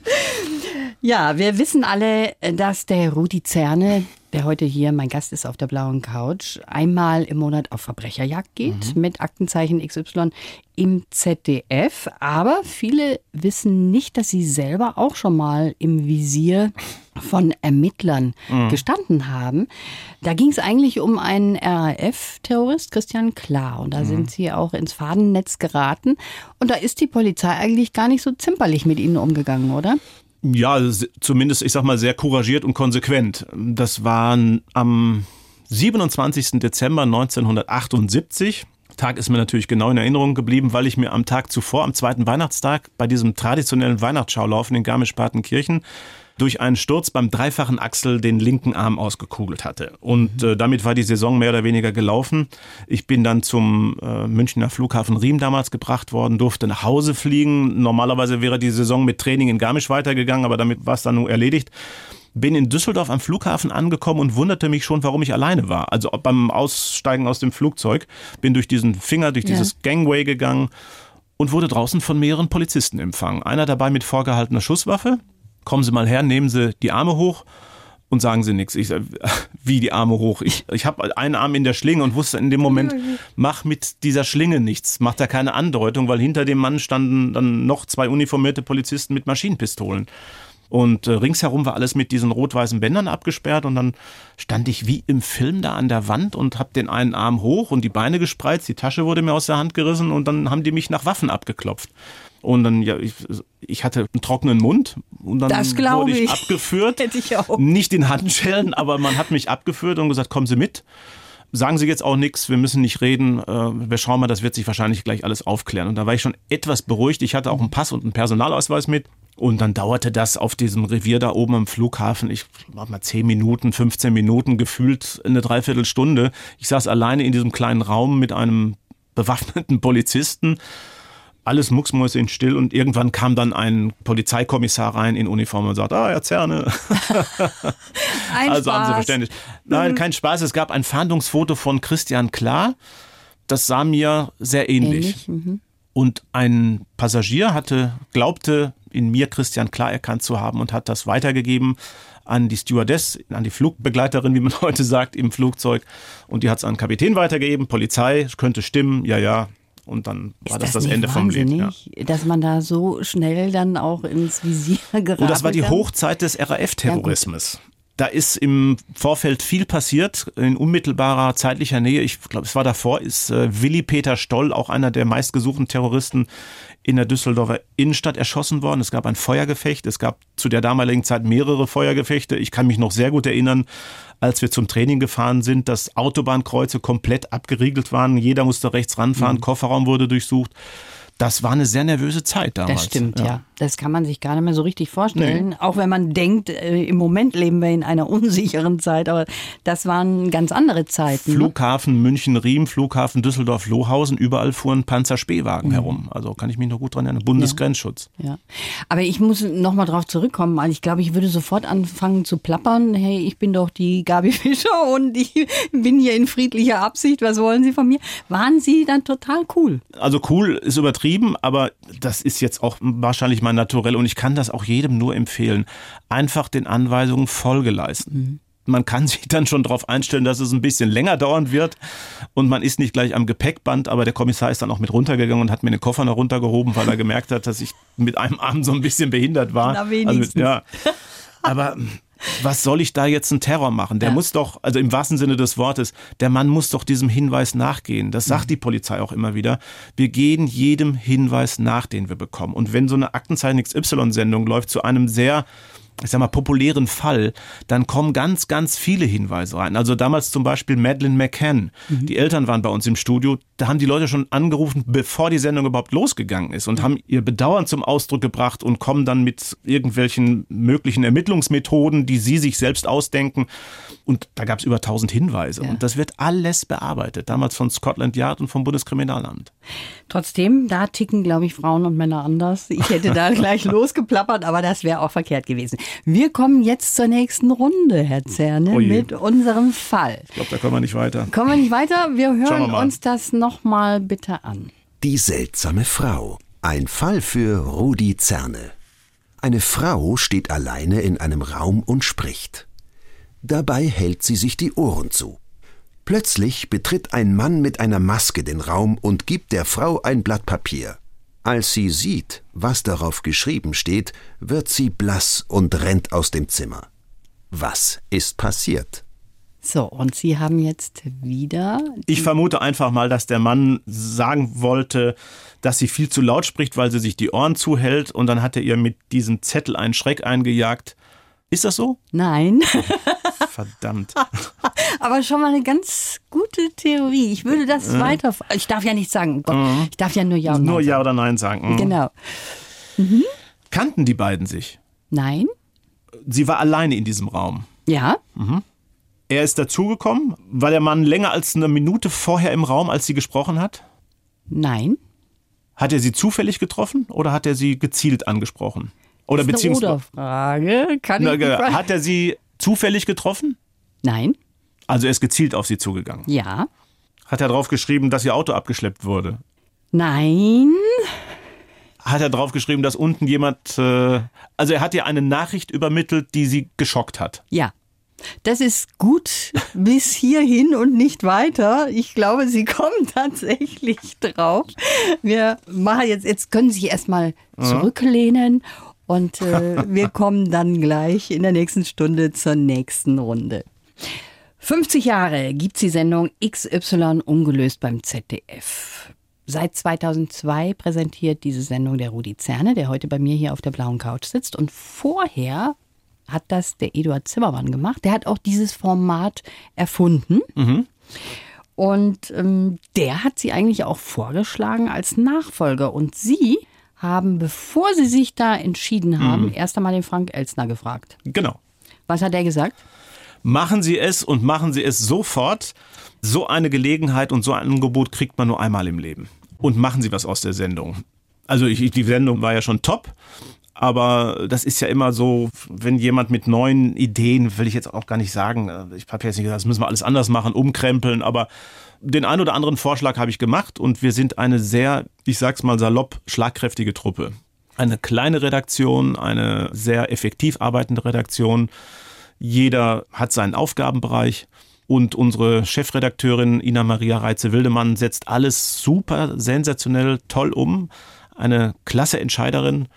Speaker 2: Ja, wir wissen alle, dass der Rudi Zerne, der heute hier mein Gast ist auf der blauen Couch, einmal im Monat auf Verbrecherjagd geht mit Aktenzeichen XY im ZDF. Aber viele wissen nicht, dass sie selber auch schon mal im Visier von Ermittlern gestanden haben. Da ging es eigentlich um einen RAF-Terrorist, Christian Klar. Und da sind sie auch ins Fadennetz geraten. Und da ist die Polizei eigentlich gar nicht so zimperlich mit ihnen umgegangen, oder?
Speaker 3: Ja, zumindest, ich sag mal, sehr couragiert und konsequent. Das waren am 27. Dezember 1978. Tag ist mir natürlich genau in Erinnerung geblieben, weil ich mir am Tag zuvor, am zweiten Weihnachtstag, bei diesem traditionellen Weihnachtsschaulaufen in Garmisch-Partenkirchen durch einen Sturz beim dreifachen Achsel den linken Arm ausgekugelt hatte. Und äh, damit war die Saison mehr oder weniger gelaufen. Ich bin dann zum äh, Münchner Flughafen Riem damals gebracht worden, durfte nach Hause fliegen. Normalerweise wäre die Saison mit Training in Garmisch weitergegangen, aber damit war es dann nur erledigt. Bin in Düsseldorf am Flughafen angekommen und wunderte mich schon, warum ich alleine war. Also beim Aussteigen aus dem Flugzeug bin durch diesen Finger, durch
Speaker 2: Ja.
Speaker 3: dieses Gangway gegangen und wurde draußen von mehreren Polizisten empfangen. Einer dabei mit vorgehaltener Schusswaffe. Kommen Sie mal her, nehmen Sie die Arme hoch und sagen Sie nichts. Ich sag, wie die Arme hoch? Ich, ich habe einen Arm in der Schlinge und wusste in dem Moment, mach mit dieser Schlinge nichts. Mach da keine Andeutung, weil hinter dem Mann standen dann noch zwei uniformierte Polizisten mit Maschinenpistolen. Und äh, ringsherum war alles mit diesen rot-weißen Bändern abgesperrt und dann stand ich wie im Film da an der Wand und habe den einen Arm hoch und die Beine gespreizt, die Tasche wurde mir aus der Hand gerissen und dann haben die mich nach Waffen abgeklopft. Und dann, ja, ich, ich hatte einen trockenen Mund und dann wurde ich,
Speaker 2: ich.
Speaker 3: abgeführt.
Speaker 2: Hätte ich auch.
Speaker 3: Nicht in Handschellen, aber man hat mich abgeführt und gesagt, kommen Sie mit. Sagen Sie jetzt auch nichts, wir müssen nicht reden. Äh, wir schauen mal, das wird sich wahrscheinlich gleich alles aufklären. Und da war ich schon etwas beruhigt. Ich hatte auch einen Pass und einen Personalausweis mit. Und dann dauerte das auf diesem Revier da oben am Flughafen, ich mach mal 10 Minuten, 15 Minuten, gefühlt eine Dreiviertelstunde. Ich saß alleine in diesem kleinen Raum mit einem bewaffneten Polizisten. Alles mucksmäuschenstill und irgendwann kam dann ein Polizeikommissar rein in Uniform und sagte, ah, Herr Zerne, also haben Sie
Speaker 2: Spaß.
Speaker 3: verständlich. Nein, kein Spaß. Es gab ein Fahndungsfoto von Christian Klar. Das sah mir sehr ähnlich.
Speaker 2: Ähnlich, mhm.
Speaker 3: Und ein Passagier hatte, glaubte, in mir Christian Klar erkannt zu haben und hat das weitergegeben an die Stewardess, an die Flugbegleiterin, wie man heute sagt, im Flugzeug. Und die hat es an den Kapitän weitergegeben. Polizei, könnte stimmen, ja, ja. Und dann war
Speaker 2: Ist
Speaker 3: das das,
Speaker 2: nicht
Speaker 3: Ende vom Lied. Ja.
Speaker 2: Dass man da so schnell dann auch ins Visier geraten
Speaker 3: Und das war die
Speaker 2: kann?
Speaker 3: Hochzeit des RAF-Terrorismus. Da ist im Vorfeld viel passiert, in unmittelbarer zeitlicher Nähe. Ich glaube, es war davor, ist äh, Willi Peter Stoll, auch einer der meistgesuchten Terroristen in der Düsseldorfer Innenstadt erschossen worden. Es gab ein Feuergefecht. Es gab zu der damaligen Zeit mehrere Feuergefechte. Ich kann mich noch sehr gut erinnern, als wir zum Training gefahren sind, dass Autobahnkreuze komplett abgeriegelt waren. Jeder musste rechts ranfahren. Kofferraum wurde durchsucht. Das war eine sehr nervöse Zeit damals.
Speaker 2: Das stimmt, ja. Das kann man sich gar nicht mehr so richtig vorstellen. Auch wenn man denkt, äh, im Moment leben wir in einer unsicheren Zeit, aber das waren ganz andere Zeiten. ne?
Speaker 3: Flughafen München-Riem, Flughafen Düsseldorf-Lohausen, überall fuhren
Speaker 2: Mhm.
Speaker 3: Panzerspähwagen herum. Also kann ich mich noch gut dran erinnern. Bundesgrenzschutz.
Speaker 2: Ja. Aber ich muss nochmal drauf zurückkommen. Also ich glaube, ich würde sofort anfangen zu plappern. Hey, ich bin doch die Gabi Fischer und ich bin hier in friedlicher Absicht. Was wollen Sie von mir? Waren Sie dann total cool?
Speaker 3: Also cool ist übertrieben. Übertrieben, aber das ist jetzt auch wahrscheinlich mein Naturell und ich kann das auch jedem nur empfehlen. Einfach den Anweisungen Folge leisten. Mhm man kann sich dann schon darauf einstellen, dass es ein bisschen länger dauern wird und man ist nicht gleich am Gepäckband, aber der Kommissar ist dann auch mit runtergegangen und hat mir den Koffer noch runtergehoben, weil er gemerkt hat, dass ich mit einem Arm so ein bisschen behindert war.
Speaker 2: Na wenigstens.
Speaker 3: Also, ja. Aber was soll ich da jetzt einen Terror machen? Der ja. muss doch, also im wahrsten Sinne des Wortes, der Mann muss doch diesem Hinweis nachgehen. Das sagt mhm. die Polizei auch immer wieder. Wir gehen jedem Hinweis nach, den wir bekommen. Und wenn so eine Aktenzeichen XY-Sendung läuft zu einem sehr ich sag mal, populären Fall, dann kommen ganz, ganz viele Hinweise rein. Also damals zum Beispiel Madeleine McCann. Mhm. Die Eltern waren bei uns im Studio. Da haben die Leute schon angerufen, bevor die Sendung überhaupt losgegangen ist und mhm. haben ihr Bedauern zum Ausdruck gebracht und kommen dann mit irgendwelchen möglichen Ermittlungsmethoden, die sie sich selbst ausdenken. Und da gab es über 1000 Hinweise. Ja. Und das wird alles bearbeitet. Damals von Scotland Yard und vom Bundeskriminalamt.
Speaker 2: Trotzdem, da ticken, glaube ich, Frauen und Männer anders. Ich hätte da gleich losgeplappert, aber das wäre auch verkehrt gewesen. Wir kommen jetzt zur nächsten Runde, Herr Zerne, oh mit unserem Fall.
Speaker 3: Ich glaube, da kommen wir nicht weiter.
Speaker 2: Kommen wir nicht weiter? Wir hören wir uns das nochmal bitte an.
Speaker 4: Die seltsame Frau. Ein Fall für Rudi Zerne. Eine Frau steht alleine in einem Raum und spricht. Dabei hält sie sich die Ohren zu. Plötzlich betritt ein Mann mit einer Maske den Raum und gibt der Frau ein Blatt Papier. Als sie sieht, was darauf geschrieben steht, wird sie blass und rennt aus dem Zimmer. Was ist passiert?
Speaker 2: So, und Sie haben jetzt wieder.
Speaker 3: Ich vermute einfach mal, dass der Mann sagen wollte, dass sie viel zu laut spricht, weil sie sich die Ohren zuhält und dann hat er ihr mit diesem Zettel einen Schreck eingejagt. Ist das so?
Speaker 2: Nein.
Speaker 3: Verdammt.
Speaker 2: Aber schon mal eine ganz gute Theorie. Ich würde das äh. weiter. Ich darf ja nicht sagen. Gott, äh. Ich darf ja nur Ja oder
Speaker 3: Nein Nur Ja oder Nein sagen.
Speaker 2: Mhm. Genau.
Speaker 3: Mhm. Kannten die beiden sich?
Speaker 2: Nein.
Speaker 3: Sie war alleine in diesem Raum.
Speaker 2: Ja.
Speaker 3: Mhm. Er ist dazugekommen. War der Mann länger als eine Minute vorher im Raum, als sie gesprochen hat?
Speaker 2: Nein.
Speaker 3: Hat er sie zufällig getroffen oder hat er sie gezielt angesprochen? Oder
Speaker 2: das ist beziehungsweise. Eine Frage. Kann ich
Speaker 3: Na, hat er sie zufällig getroffen?
Speaker 2: Nein.
Speaker 3: Also er ist gezielt auf sie zugegangen.
Speaker 2: Ja.
Speaker 3: Hat er drauf geschrieben, dass ihr Auto abgeschleppt wurde?
Speaker 2: Nein.
Speaker 3: Hat er drauf geschrieben, dass unten jemand. Äh, also er hat ihr eine Nachricht übermittelt, die sie geschockt hat.
Speaker 2: Ja. Das ist gut bis hierhin und nicht weiter. Ich glaube, Sie kommen tatsächlich drauf. Wir machen jetzt, jetzt können Sie sich erstmal zurücklehnen und äh, wir kommen dann gleich in der nächsten Stunde zur nächsten Runde. 50 Jahre gibt die Sendung XY ungelöst beim ZDF. Seit 2002 präsentiert diese Sendung der Rudi Zerne, der heute bei mir hier auf der blauen Couch sitzt. Und vorher hat das der Eduard Zimmermann gemacht. Der hat auch dieses Format erfunden. Mhm. Und ähm, der hat sie eigentlich auch vorgeschlagen als Nachfolger. Und sie haben, bevor sie sich da entschieden haben, mhm. erst einmal den Frank Elsner gefragt.
Speaker 3: Genau.
Speaker 2: Was hat er gesagt?
Speaker 3: Machen Sie es und machen Sie es sofort. So eine Gelegenheit und so ein Angebot kriegt man nur einmal im Leben. Und machen Sie was aus der Sendung. Also ich, die Sendung war ja schon top. Aber das ist ja immer so, wenn jemand mit neuen Ideen, will ich jetzt auch gar nicht sagen, äh, ich habe jetzt nicht gesagt, das müssen wir alles anders machen, umkrempeln, aber den ein oder anderen Vorschlag habe ich gemacht und wir sind eine sehr, ich sag's mal salopp, schlagkräftige Truppe. Eine kleine Redaktion, eine sehr effektiv arbeitende Redaktion. Jeder hat seinen Aufgabenbereich. Und unsere Chefredakteurin Ina Maria Reitze-Wildemann setzt alles super, sensationell, toll um. Eine klasse Entscheiderin.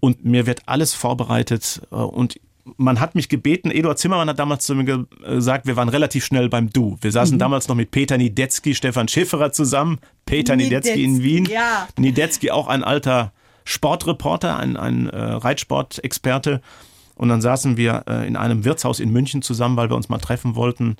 Speaker 3: Und mir wird alles vorbereitet. Äh, und man hat mich gebeten, Eduard Zimmermann hat damals zu mir gesagt, wir waren relativ schnell beim Du. Wir saßen mhm. damals noch mit Peter Niedetzky, Stefan Schifferer zusammen. Peter Niedetzky, Niedetzky in Wien.
Speaker 2: Ja.
Speaker 3: Niedetzky auch ein alter Sportreporter, ein, ein äh, Reitsportexperte. Und dann saßen wir äh, in einem Wirtshaus in München zusammen, weil wir uns mal treffen wollten.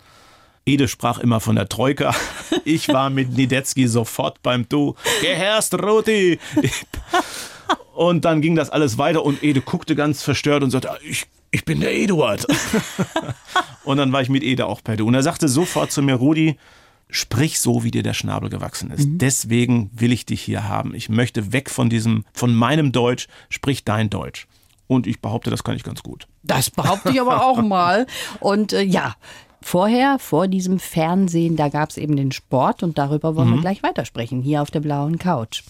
Speaker 3: Ede sprach immer von der Troika. Ich war mit Niedetzky sofort beim Du. Geherrst, Rudi! Und dann ging das alles weiter und Ede guckte ganz verstört und sagte, ich ich bin der Eduard. und dann war ich mit Ede auch bei Du. Und er sagte sofort zu mir, Rudi, sprich so, wie dir der Schnabel gewachsen ist. Mhm. Deswegen will ich dich hier haben. Ich möchte weg von diesem, von meinem Deutsch, sprich dein Deutsch. Und ich behaupte, das kann ich ganz gut.
Speaker 2: Das behaupte ich aber auch mal. Und äh, ja, vorher, vor diesem Fernsehen, da gab es eben den Sport und darüber wollen mhm. wir gleich weitersprechen, hier auf der blauen Couch.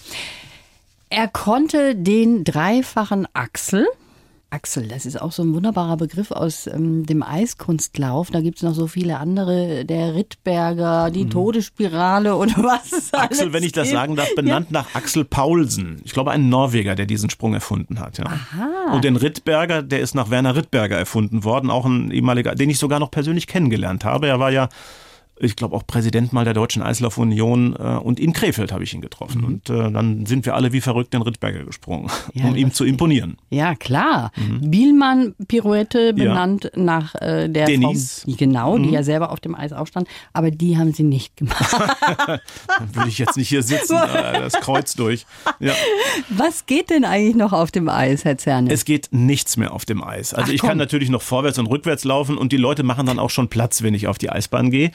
Speaker 2: Er konnte den dreifachen Axel. Axel, das ist auch so ein wunderbarer Begriff aus ähm, dem Eiskunstlauf. Da gibt es noch so viele andere, der Rittberger, die Todesspirale und was es
Speaker 3: Mhm. Axel, wenn ich das
Speaker 2: gibt.
Speaker 3: sagen darf, benannt nach Axel Paulsen. Ich glaube, ein Norweger, der diesen Sprung erfunden hat. Ja.
Speaker 2: Aha.
Speaker 3: Und den Rittberger, der ist nach Werner Rittberger erfunden worden, auch ein ehemaliger, den ich sogar noch persönlich kennengelernt habe. Er war ja, ich glaube, auch Präsident mal der Deutschen Eislaufunion äh, und in Krefeld habe ich ihn getroffen. Und äh, dann sind wir alle wie verrückt den Rittberger gesprungen,
Speaker 2: Ja,
Speaker 3: um ihm zu imponieren.
Speaker 2: Ja, klar.
Speaker 3: Mhm.
Speaker 2: Bielmann-Pirouette benannt nach äh, der
Speaker 3: Denise.
Speaker 2: Frau, genau,
Speaker 3: Mhm.
Speaker 2: die ja selber auf dem Eis aufstand. Aber die haben sie nicht gemacht.
Speaker 3: Dann würde ich jetzt nicht hier sitzen, äh, das Kreuz durch. Ja.
Speaker 2: Was geht denn eigentlich noch auf dem Eis, Herr Zerne?
Speaker 3: Es geht nichts mehr auf dem Eis. Also
Speaker 2: Ach,
Speaker 3: ich
Speaker 2: komm.
Speaker 3: kann natürlich noch vorwärts und rückwärts laufen und die Leute machen dann auch schon Platz, wenn ich auf die Eisbahn gehe.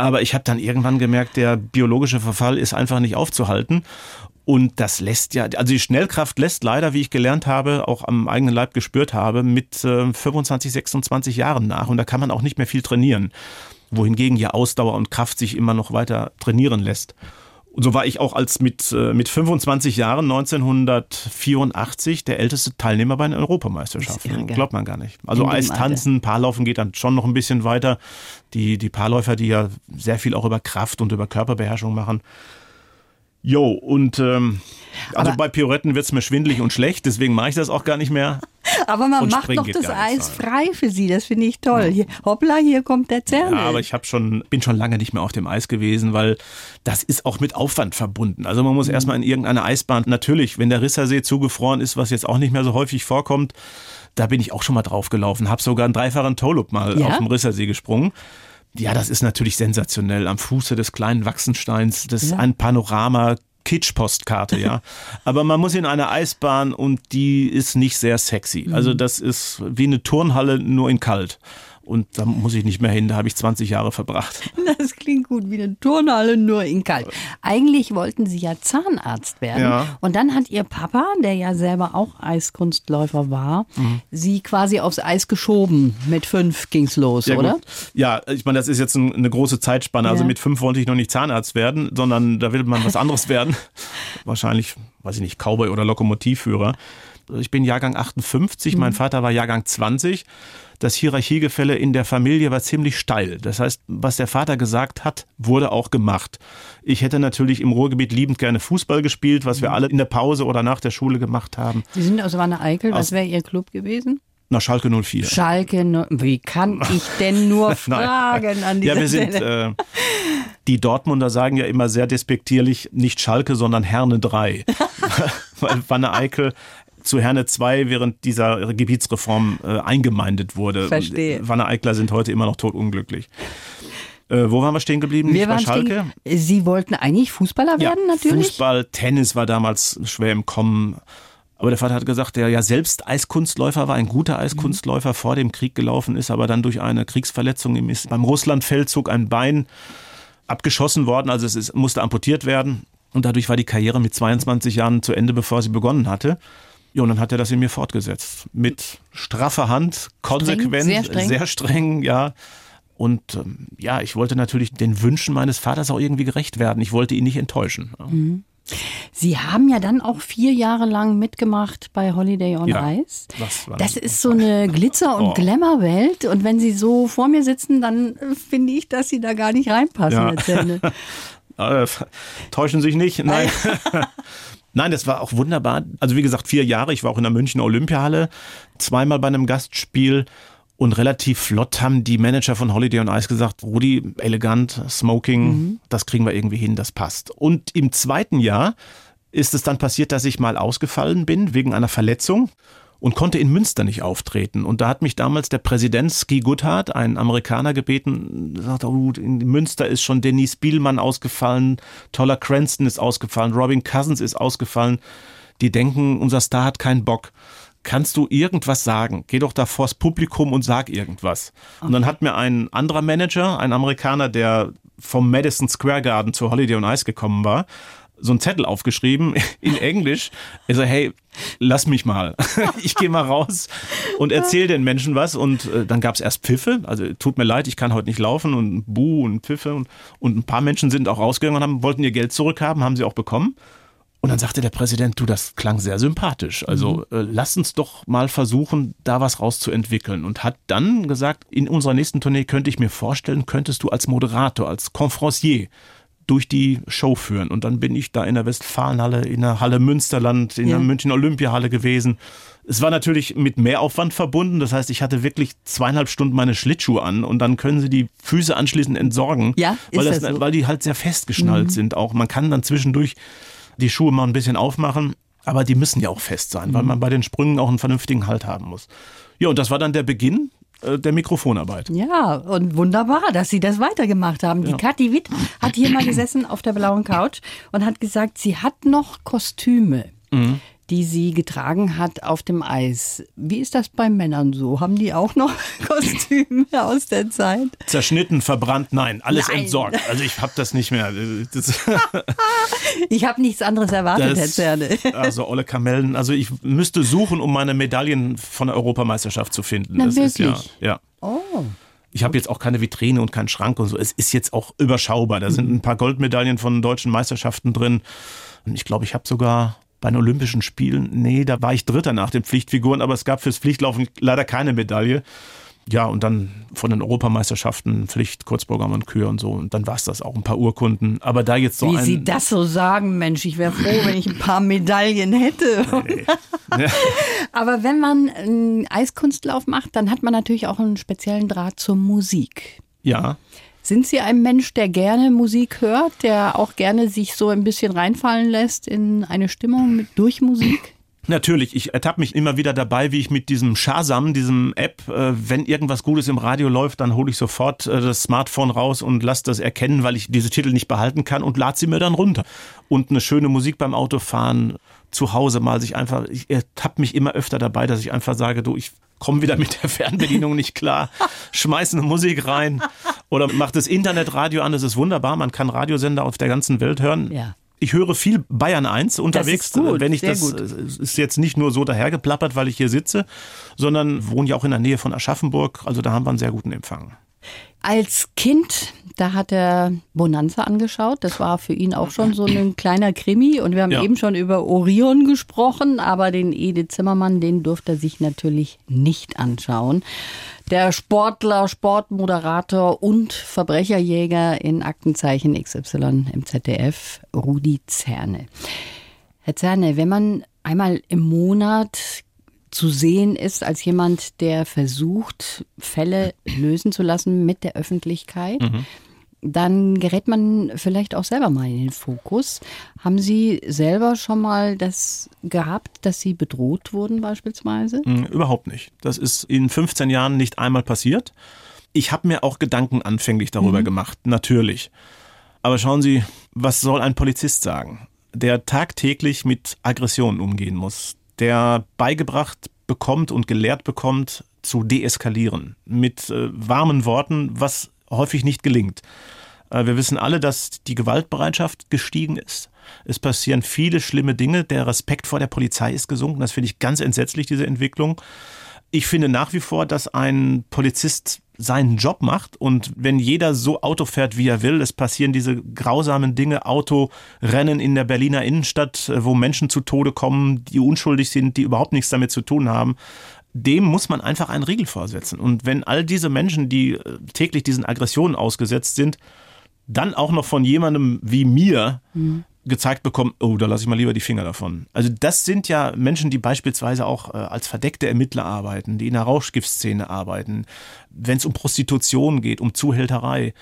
Speaker 3: Aber ich habe dann irgendwann gemerkt, der biologische Verfall ist einfach nicht aufzuhalten. Und das lässt ja, also die Schnellkraft lässt leider, wie ich gelernt habe, auch am eigenen Leib gespürt habe, mit äh, 25, 26 Jahren nach. Und da kann man auch nicht mehr viel trainieren. Wohingegen ja Ausdauer und Kraft sich immer noch weiter trainieren lässt. Und so war ich auch als mit, äh, mit 25 Jahren 1984 der älteste Teilnehmer bei den Europameisterschaften.
Speaker 2: irre, gell?
Speaker 3: Glaubt man gar nicht. Also Eistanzen, Paarlaufen geht dann schon noch ein bisschen weiter. Die, die Paarläufer, die ja sehr viel auch über Kraft und über Körperbeherrschung machen. Jo, und ähm, also
Speaker 2: Aber-
Speaker 3: bei Pirouetten wird's mir schwindelig und schlecht, deswegen mache ich das auch gar nicht mehr.
Speaker 2: Aber man
Speaker 3: und
Speaker 2: macht
Speaker 3: springen
Speaker 2: doch das Eis frei für Sie. Das finde ich toll. Hier, hoppla, hier kommt der Zerne.
Speaker 3: Ja, aber ich habe schon, bin schon lange nicht mehr auf dem Eis gewesen, weil das ist auch mit Aufwand verbunden. Also man muss
Speaker 2: Mhm.
Speaker 3: erstmal in irgendeine Eisbahn. Natürlich, wenn der Rissersee zugefroren ist, was jetzt auch nicht mehr so häufig vorkommt, da bin ich auch schon mal draufgelaufen, habe sogar einen dreifachen Toe-Loop mal
Speaker 2: Ja?
Speaker 3: auf dem Rissersee gesprungen. Ja, das ist natürlich sensationell. Am Fuße des kleinen Wachsensteins, das ist
Speaker 2: Ja.
Speaker 3: ein Panorama. Kitsch-Postkarte, ja. Aber man muss in eine Eisbahn und die ist nicht sehr sexy.
Speaker 2: Mhm.
Speaker 3: Also das ist wie eine Turnhalle, nur in kalt. Und da muss ich nicht mehr hin, da habe ich 20 Jahre verbracht.
Speaker 2: Das klingt gut, wie eine Turnhalle, nur in kalt. Eigentlich wollten Sie ja Zahnarzt werden.
Speaker 3: Ja.
Speaker 2: Und dann hat Ihr Papa, der ja selber auch Eiskunstläufer war,
Speaker 3: Mhm.
Speaker 2: Sie quasi aufs Eis geschoben. Mit fünf ging's los,
Speaker 3: Ja,
Speaker 2: oder?
Speaker 3: gut. Ja, ich meine, das ist jetzt ein, eine große Zeitspanne. Also
Speaker 2: Ja.
Speaker 3: mit fünf wollte ich noch nicht Zahnarzt werden, sondern da will man was anderes werden. Wahrscheinlich, weiß ich nicht, Cowboy oder Lokomotivführer. Ich bin Jahrgang 58,
Speaker 2: Mhm.
Speaker 3: mein Vater war Jahrgang 20. Das Hierarchiegefälle in der Familie war ziemlich steil. Das heißt, was der Vater gesagt hat, wurde auch gemacht. Ich hätte natürlich im Ruhrgebiet liebend gerne Fußball gespielt, was
Speaker 2: Mhm.
Speaker 3: wir alle in der Pause oder nach der Schule gemacht haben.
Speaker 2: Sie sind aus Wanne Eickel. Was wäre Ihr Club gewesen?
Speaker 3: Nach Schalke 04.
Speaker 2: Schalke. Wie kann ich denn nur fragen an dieser
Speaker 3: Ja, wir sind, äh, die Dortmunder sagen ja immer sehr despektierlich, nicht Schalke, sondern Herne 3. Weil Wanne Eickel zu Herne 2 während dieser Gebietsreform äh, eingemeindet wurde.
Speaker 2: Verstehe.
Speaker 3: Und Wanne Eikler sind heute immer noch totunglücklich. Äh, wo waren wir stehen geblieben?
Speaker 2: Wir
Speaker 3: Nicht
Speaker 2: waren
Speaker 3: Schalke?
Speaker 2: stehen, Sie wollten eigentlich Fußballer werden, natürlich?
Speaker 3: Fußball, Tennis war damals schwer im Kommen. Aber der Vater hat gesagt, der ja selbst Eiskunstläufer war, ein guter Eiskunstläufer vor dem Krieg gelaufen ist, aber dann durch eine Kriegsverletzung ihm ist beim Russlandfeldzug ein Bein abgeschossen worden, also es ist, musste amputiert werden. Und dadurch war die Karriere mit 22 Jahren zu Ende, bevor sie begonnen hatte. Ja, und dann hat er das in mir fortgesetzt. Mit straffer Hand, konsequent,
Speaker 2: sehr streng.
Speaker 3: sehr streng, ja. Und ähm, ja, ich wollte natürlich den Wünschen meines Vaters auch irgendwie gerecht werden. Ich wollte ihn nicht enttäuschen. Ja.
Speaker 2: Sie haben ja dann auch vier Jahre lang mitgemacht bei Holiday on
Speaker 3: Ja,
Speaker 2: Ice.
Speaker 3: das
Speaker 2: Das ist so eine Glitzer- und
Speaker 3: Oh.
Speaker 2: Glamour-Welt. Und wenn Sie so vor mir sitzen, dann äh, finde ich, dass Sie da gar nicht reinpassen,
Speaker 3: Ja. Äh, täuschen sich nicht. Nein. Nein, das war auch wunderbar. Also wie gesagt, vier Jahre. Ich war auch in der Münchner Olympiahalle, zweimal bei einem Gastspiel. Und relativ flott haben die Manager von Holiday on Ice gesagt, Rudi, elegant, Smoking, das kriegen wir irgendwie hin, das passt. Und im zweiten Jahr ist es dann passiert, dass ich mal ausgefallen bin wegen einer Verletzung und konnte in Münster nicht auftreten. Und da hat mich damals der Präsident Ski Goodhart, ein Amerikaner, gebeten, sagt, oh, in Münster ist schon Denise Bielmann ausgefallen, Toller Cranston ist ausgefallen, Robin Cousins ist ausgefallen. Die denken, unser Star hat keinen Bock. Kannst du irgendwas sagen? Geh doch da vors Publikum und sag irgendwas. Und dann hat mir ein anderer Manager, ein Amerikaner, der vom Madison Square Garden zu Holiday on Ice gekommen war, so einen Zettel aufgeschrieben in Englisch. Er so, hey, lass mich mal. Ich gehe mal raus und erzähl den Menschen was. Und äh, dann gab es erst Pfiffe. Also tut mir leid, ich kann heute nicht laufen und Buh und Pfiffe. Und, und ein paar Menschen sind auch rausgegangen und haben, wollten ihr Geld zurückhaben, haben sie auch bekommen. Und dann sagte der Präsident, du, das klang sehr sympathisch. Also mhm. äh, lass uns doch mal versuchen, da was rauszuentwickeln. Und hat dann gesagt, in unserer nächsten Tournee könnte ich mir vorstellen, könntest du als Moderator, als Confrancier durch die Show führen. Und dann bin ich da in der Westfalenhalle, in der Halle Münsterland, in ja. der München Olympiahalle gewesen. Es war natürlich mit Mehraufwand verbunden. Das heißt, ich hatte wirklich zweieinhalb Stunden meine Schlittschuhe an und dann können sie die Füße anschließend entsorgen.
Speaker 2: Ja,
Speaker 3: weil, das,
Speaker 2: das
Speaker 3: so? weil die halt sehr festgeschnallt mhm. sind auch. Man kann dann zwischendurch die Schuhe mal ein bisschen aufmachen, aber die müssen ja auch fest sein, mhm. weil man bei den Sprüngen auch einen vernünftigen Halt haben muss. Ja, und das war dann der Beginn der Mikrofonarbeit.
Speaker 2: Ja, und wunderbar, dass Sie das weitergemacht haben. Die Kathi Witt hat hier mal gesessen auf der blauen Couch und hat gesagt, sie hat noch Kostüme. Mhm die sie getragen hat auf dem Eis. Wie ist das bei Männern so? Haben die auch noch Kostüme aus der Zeit?
Speaker 3: Zerschnitten, verbrannt, nein, alles nein. entsorgt. Also ich habe das nicht mehr. Das
Speaker 2: ich habe nichts anderes erwartet, das, Herr Zerne.
Speaker 3: Also olle Kamellen. Also ich müsste suchen, um meine Medaillen von der Europameisterschaft zu finden.
Speaker 2: Na, das wirklich?
Speaker 3: ist ja, ja. Oh. Ich habe jetzt auch keine Vitrine und keinen Schrank und so. Es ist jetzt auch überschaubar. Da sind ein paar Goldmedaillen von deutschen Meisterschaften drin. Und ich glaube, ich habe sogar bei den Olympischen Spielen, nee, da war ich Dritter nach den Pflichtfiguren, aber es gab fürs Pflichtlaufen leider keine Medaille. Ja, und dann von den Europameisterschaften Pflicht, Kurzprogramm und Kür und so. Und dann war es das auch, ein paar Urkunden. Aber da jetzt so
Speaker 2: Wie Sie das so sagen, Mensch, ich wäre froh, wenn ich ein paar Medaillen hätte. Nee, nee. Aber wenn man einen Eiskunstlauf macht, dann hat man natürlich auch einen speziellen Draht zur Musik.
Speaker 3: Ja.
Speaker 2: Sind Sie ein Mensch, der gerne Musik hört, der auch gerne sich so ein bisschen reinfallen lässt in eine Stimmung mit, durch Musik?
Speaker 3: Natürlich, ich ertappe mich immer wieder dabei, wie ich mit diesem Shazam, diesem App, äh, wenn irgendwas Gutes im Radio läuft, dann hole ich sofort äh, das Smartphone raus und lasse das erkennen, weil ich diese Titel nicht behalten kann und lade sie mir dann runter. Und eine schöne Musik beim Autofahren, zu Hause mal sich einfach, ich ertappe mich immer öfter dabei, dass ich einfach sage, du, ich komme wieder mit der Fernbedienung nicht klar, schmeiß eine Musik rein oder mach das Internetradio an, das ist wunderbar, man kann Radiosender auf der ganzen Welt hören.
Speaker 2: Ja.
Speaker 3: Ich höre viel Bayern 1 unterwegs,
Speaker 2: gut,
Speaker 3: wenn ich
Speaker 2: das
Speaker 3: gut. ist jetzt nicht nur so dahergeplappert, weil ich hier sitze, sondern wohne ja auch in der Nähe von Aschaffenburg, also da haben wir einen sehr guten Empfang.
Speaker 2: Als Kind, da hat er Bonanza angeschaut. Das war für ihn auch schon so ein kleiner Krimi. Und wir haben ja. eben schon über Orion gesprochen, aber den Edith Zimmermann, den durfte er sich natürlich nicht anschauen. Der Sportler, Sportmoderator und Verbrecherjäger in Aktenzeichen XY im ZDF, Rudi Zerne. Herr Zerne, wenn man einmal im Monat zu sehen ist als jemand, der versucht, Fälle lösen zu lassen mit der Öffentlichkeit. Mhm. Dann gerät man vielleicht auch selber mal in den Fokus. Haben Sie selber schon mal das gehabt, dass Sie bedroht wurden beispielsweise?
Speaker 3: Mhm, überhaupt nicht. Das ist in 15 Jahren nicht einmal passiert. Ich habe mir auch Gedanken anfänglich darüber mhm. gemacht, natürlich. Aber schauen Sie, was soll ein Polizist sagen, der tagtäglich mit Aggressionen umgehen muss, der beigebracht bekommt und gelehrt bekommt, zu deeskalieren. Mit äh, warmen Worten, was häufig nicht gelingt. Äh, wir wissen alle, dass die Gewaltbereitschaft gestiegen ist. Es passieren viele schlimme Dinge. Der Respekt vor der Polizei ist gesunken. Das finde ich ganz entsetzlich, diese Entwicklung. Ich finde nach wie vor, dass ein Polizist seinen Job macht und wenn jeder so Auto fährt, wie er will, es passieren diese grausamen Dinge, Autorennen in der Berliner Innenstadt, wo Menschen zu Tode kommen, die unschuldig sind, die überhaupt nichts damit zu tun haben. Dem muss man einfach einen Riegel vorsetzen. Und wenn all diese Menschen, die äh, täglich diesen Aggressionen ausgesetzt sind, dann auch noch von jemandem wie mir mhm gezeigt bekommen, oh, da lasse ich mal lieber die Finger davon. Also das sind ja Menschen, die beispielsweise auch äh, als verdeckte Ermittler arbeiten, die in der Rauschgiftszene arbeiten. Wenn es um Prostitution geht, um Zuhälterei,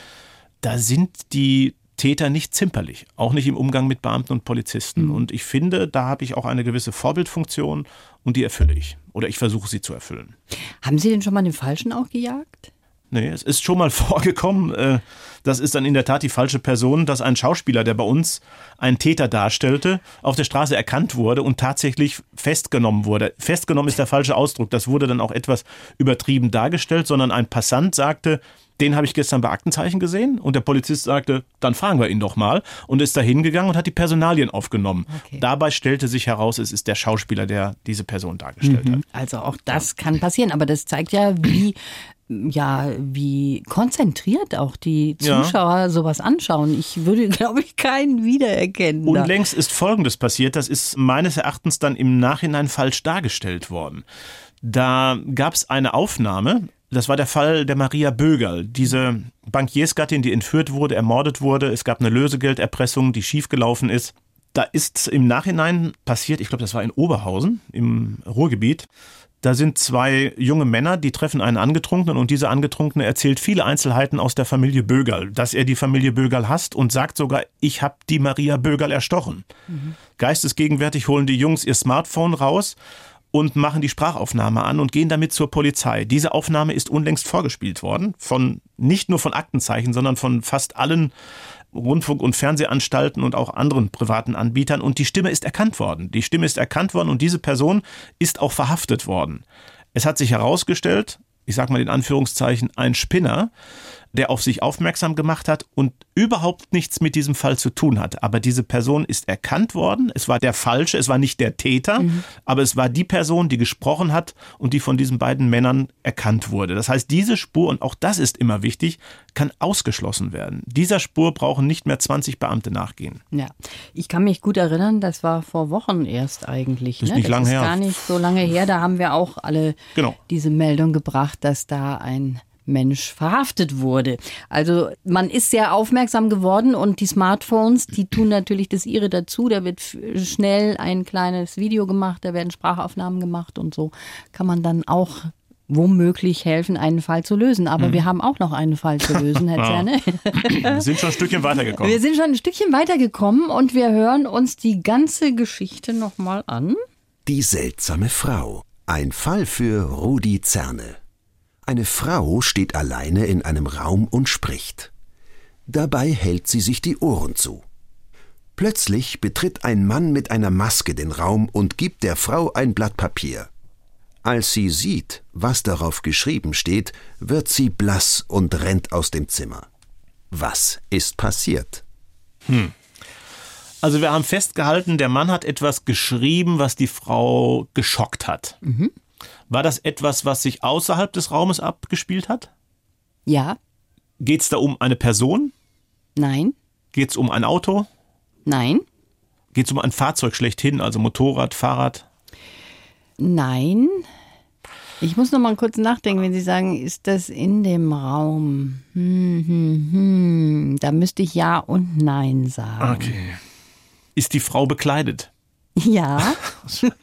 Speaker 3: da sind die Täter nicht zimperlich, auch nicht im Umgang mit Beamten und Polizisten. Mhm. Und ich finde, da habe ich auch eine gewisse Vorbildfunktion und die erfülle ich. Oder ich versuche sie zu erfüllen.
Speaker 2: Haben Sie denn schon mal den Falschen auch gejagt?
Speaker 3: Nee, es ist schon mal vorgekommen, äh, das ist dann in der Tat die falsche Person, dass ein Schauspieler, der bei uns einen Täter darstellte, auf der Straße erkannt wurde und tatsächlich festgenommen wurde. Festgenommen ist der falsche Ausdruck, das wurde dann auch etwas übertrieben dargestellt, sondern ein Passant sagte, Den habe ich gestern bei Aktenzeichen gesehen und der Polizist sagte, dann fragen wir ihn doch mal und ist da hingegangen und hat die Personalien aufgenommen.
Speaker 2: Okay.
Speaker 3: Dabei stellte sich heraus, es ist der Schauspieler, der diese Person dargestellt hat.
Speaker 2: Also auch das kann passieren, aber das zeigt ja, wie ja, wie konzentriert auch die
Speaker 3: Ja.
Speaker 2: Zuschauer sowas anschauen. Ich würde, glaube ich, keinen wiedererkennen. da.
Speaker 3: Unlängst ist Folgendes passiert, das ist meines Erachtens dann im Nachhinein falsch dargestellt worden. Da gab es eine Aufnahme, das war der Fall der Maria Bögerl, diese Bankiersgattin, die entführt wurde, ermordet wurde. Es gab eine Lösegelderpressung, die schiefgelaufen ist. Da ist im Nachhinein passiert, ich glaube, das war in Oberhausen im Ruhrgebiet. Da sind zwei junge Männer, die treffen einen Angetrunkenen und dieser Angetrunkene erzählt viele Einzelheiten aus der Familie Bögerl, dass er die Familie Bögerl hasst und sagt sogar, ich habe die Maria Bögerl erstochen. Geistesgegenwärtig holen die Jungs ihr Smartphone raus und machen die Sprachaufnahme an und gehen damit zur Polizei. Diese Aufnahme ist unlängst vorgespielt worden, von nicht nur von Aktenzeichen, sondern von fast allen Rundfunk- und Fernsehanstalten und auch anderen privaten Anbietern und die Stimme ist erkannt worden. Die Stimme ist erkannt worden und diese Person ist auch verhaftet worden. Es hat sich herausgestellt, ich sage mal in Anführungszeichen, ein Spinner, der auf sich aufmerksam gemacht hat und überhaupt nichts mit diesem Fall zu tun hat. Aber diese Person ist erkannt worden. Es war der Falsche, es war nicht der Täter, aber es war die Person, die gesprochen hat und die von diesen beiden Männern erkannt wurde. Das heißt, diese Spur, und auch das ist immer wichtig, kann ausgeschlossen werden. Dieser Spur brauchen nicht mehr 20 Beamte nachgehen.
Speaker 2: Ja, ich kann mich gut erinnern, das war vor Wochen erst eigentlich.
Speaker 3: Ist
Speaker 2: ne?
Speaker 3: nicht
Speaker 2: das
Speaker 3: lang
Speaker 2: ist
Speaker 3: her.
Speaker 2: gar nicht so lange her. Da haben wir auch alle
Speaker 3: Genau.
Speaker 2: diese Meldung gebracht, dass da ein Mensch verhaftet wurde. Also man ist sehr aufmerksam geworden und die Smartphones, die tun natürlich das ihre dazu. Da wird schnell ein kleines Video gemacht, da werden Sprachaufnahmen gemacht und so kann man dann auch womöglich helfen, einen Fall zu lösen. Aber wir haben auch noch einen Fall zu lösen, Herr Zerne.
Speaker 3: Wir sind schon ein Stückchen weitergekommen.
Speaker 2: Wir sind schon ein Stückchen weitergekommen und wir hören uns die ganze Geschichte nochmal an.
Speaker 4: Die seltsame Frau. Ein Fall für Rudi Zerne. Eine Frau steht alleine in einem Raum und spricht. Dabei hält sie sich die Ohren zu. Plötzlich betritt ein Mann mit einer Maske den Raum und gibt der Frau ein Blatt Papier. Als sie sieht, was darauf geschrieben steht, wird sie blass und rennt aus dem Zimmer. Was ist passiert?
Speaker 3: Also wir haben festgehalten, der Mann hat etwas geschrieben, was die Frau geschockt hat. War das etwas, was sich außerhalb des Raumes abgespielt hat?
Speaker 2: Ja,
Speaker 3: Geht es da um eine Person?
Speaker 2: nein,
Speaker 3: Geht es um ein Auto?
Speaker 2: nein,
Speaker 3: Geht es um ein Fahrzeug schlechthin, also Motorrad, Fahrrad?
Speaker 2: nein. Ich muss noch mal kurz nachdenken, wenn Sie sagen, ist das in dem Raum? Hm, hm, hm. Da müsste ich ja und nein sagen.
Speaker 3: Okay. Ist die Frau bekleidet?
Speaker 2: Ja.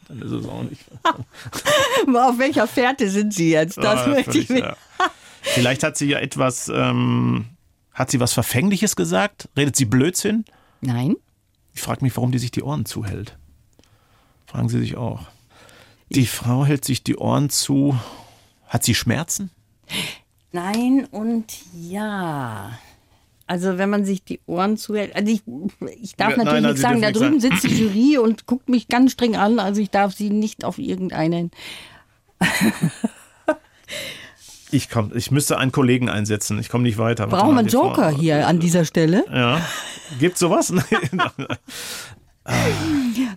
Speaker 3: Dann ist es auch nicht.
Speaker 2: Auf welcher Fährte sind Sie jetzt? Das
Speaker 3: Ah,
Speaker 2: möchte ich
Speaker 3: ja. Vielleicht hat sie ja etwas, ähm, hat sie was Verfängliches gesagt? Redet sie Blödsinn?
Speaker 2: Nein.
Speaker 3: Ich frage mich, warum die sich die Ohren zuhält. Fragen Sie sich auch. Die Frau hält sich die Ohren zu. Hat sie Schmerzen?
Speaker 2: Nein und ja. Also wenn man sich die Ohren zuhält, also ich, ich darf
Speaker 3: Ja,
Speaker 2: natürlich
Speaker 3: nein, nein,
Speaker 2: nichts sagen, da drüben
Speaker 3: nichts
Speaker 2: sitzt die Jury und guckt mich ganz streng an, also ich darf sie nicht auf irgendeinen.
Speaker 3: Ich komm, ich müsste einen Kollegen einsetzen. Ich komme nicht weiter.
Speaker 2: Brauchen wir einen
Speaker 3: Frau-
Speaker 2: Joker hier an dieser Stelle?
Speaker 3: Ja. Gibt sowas?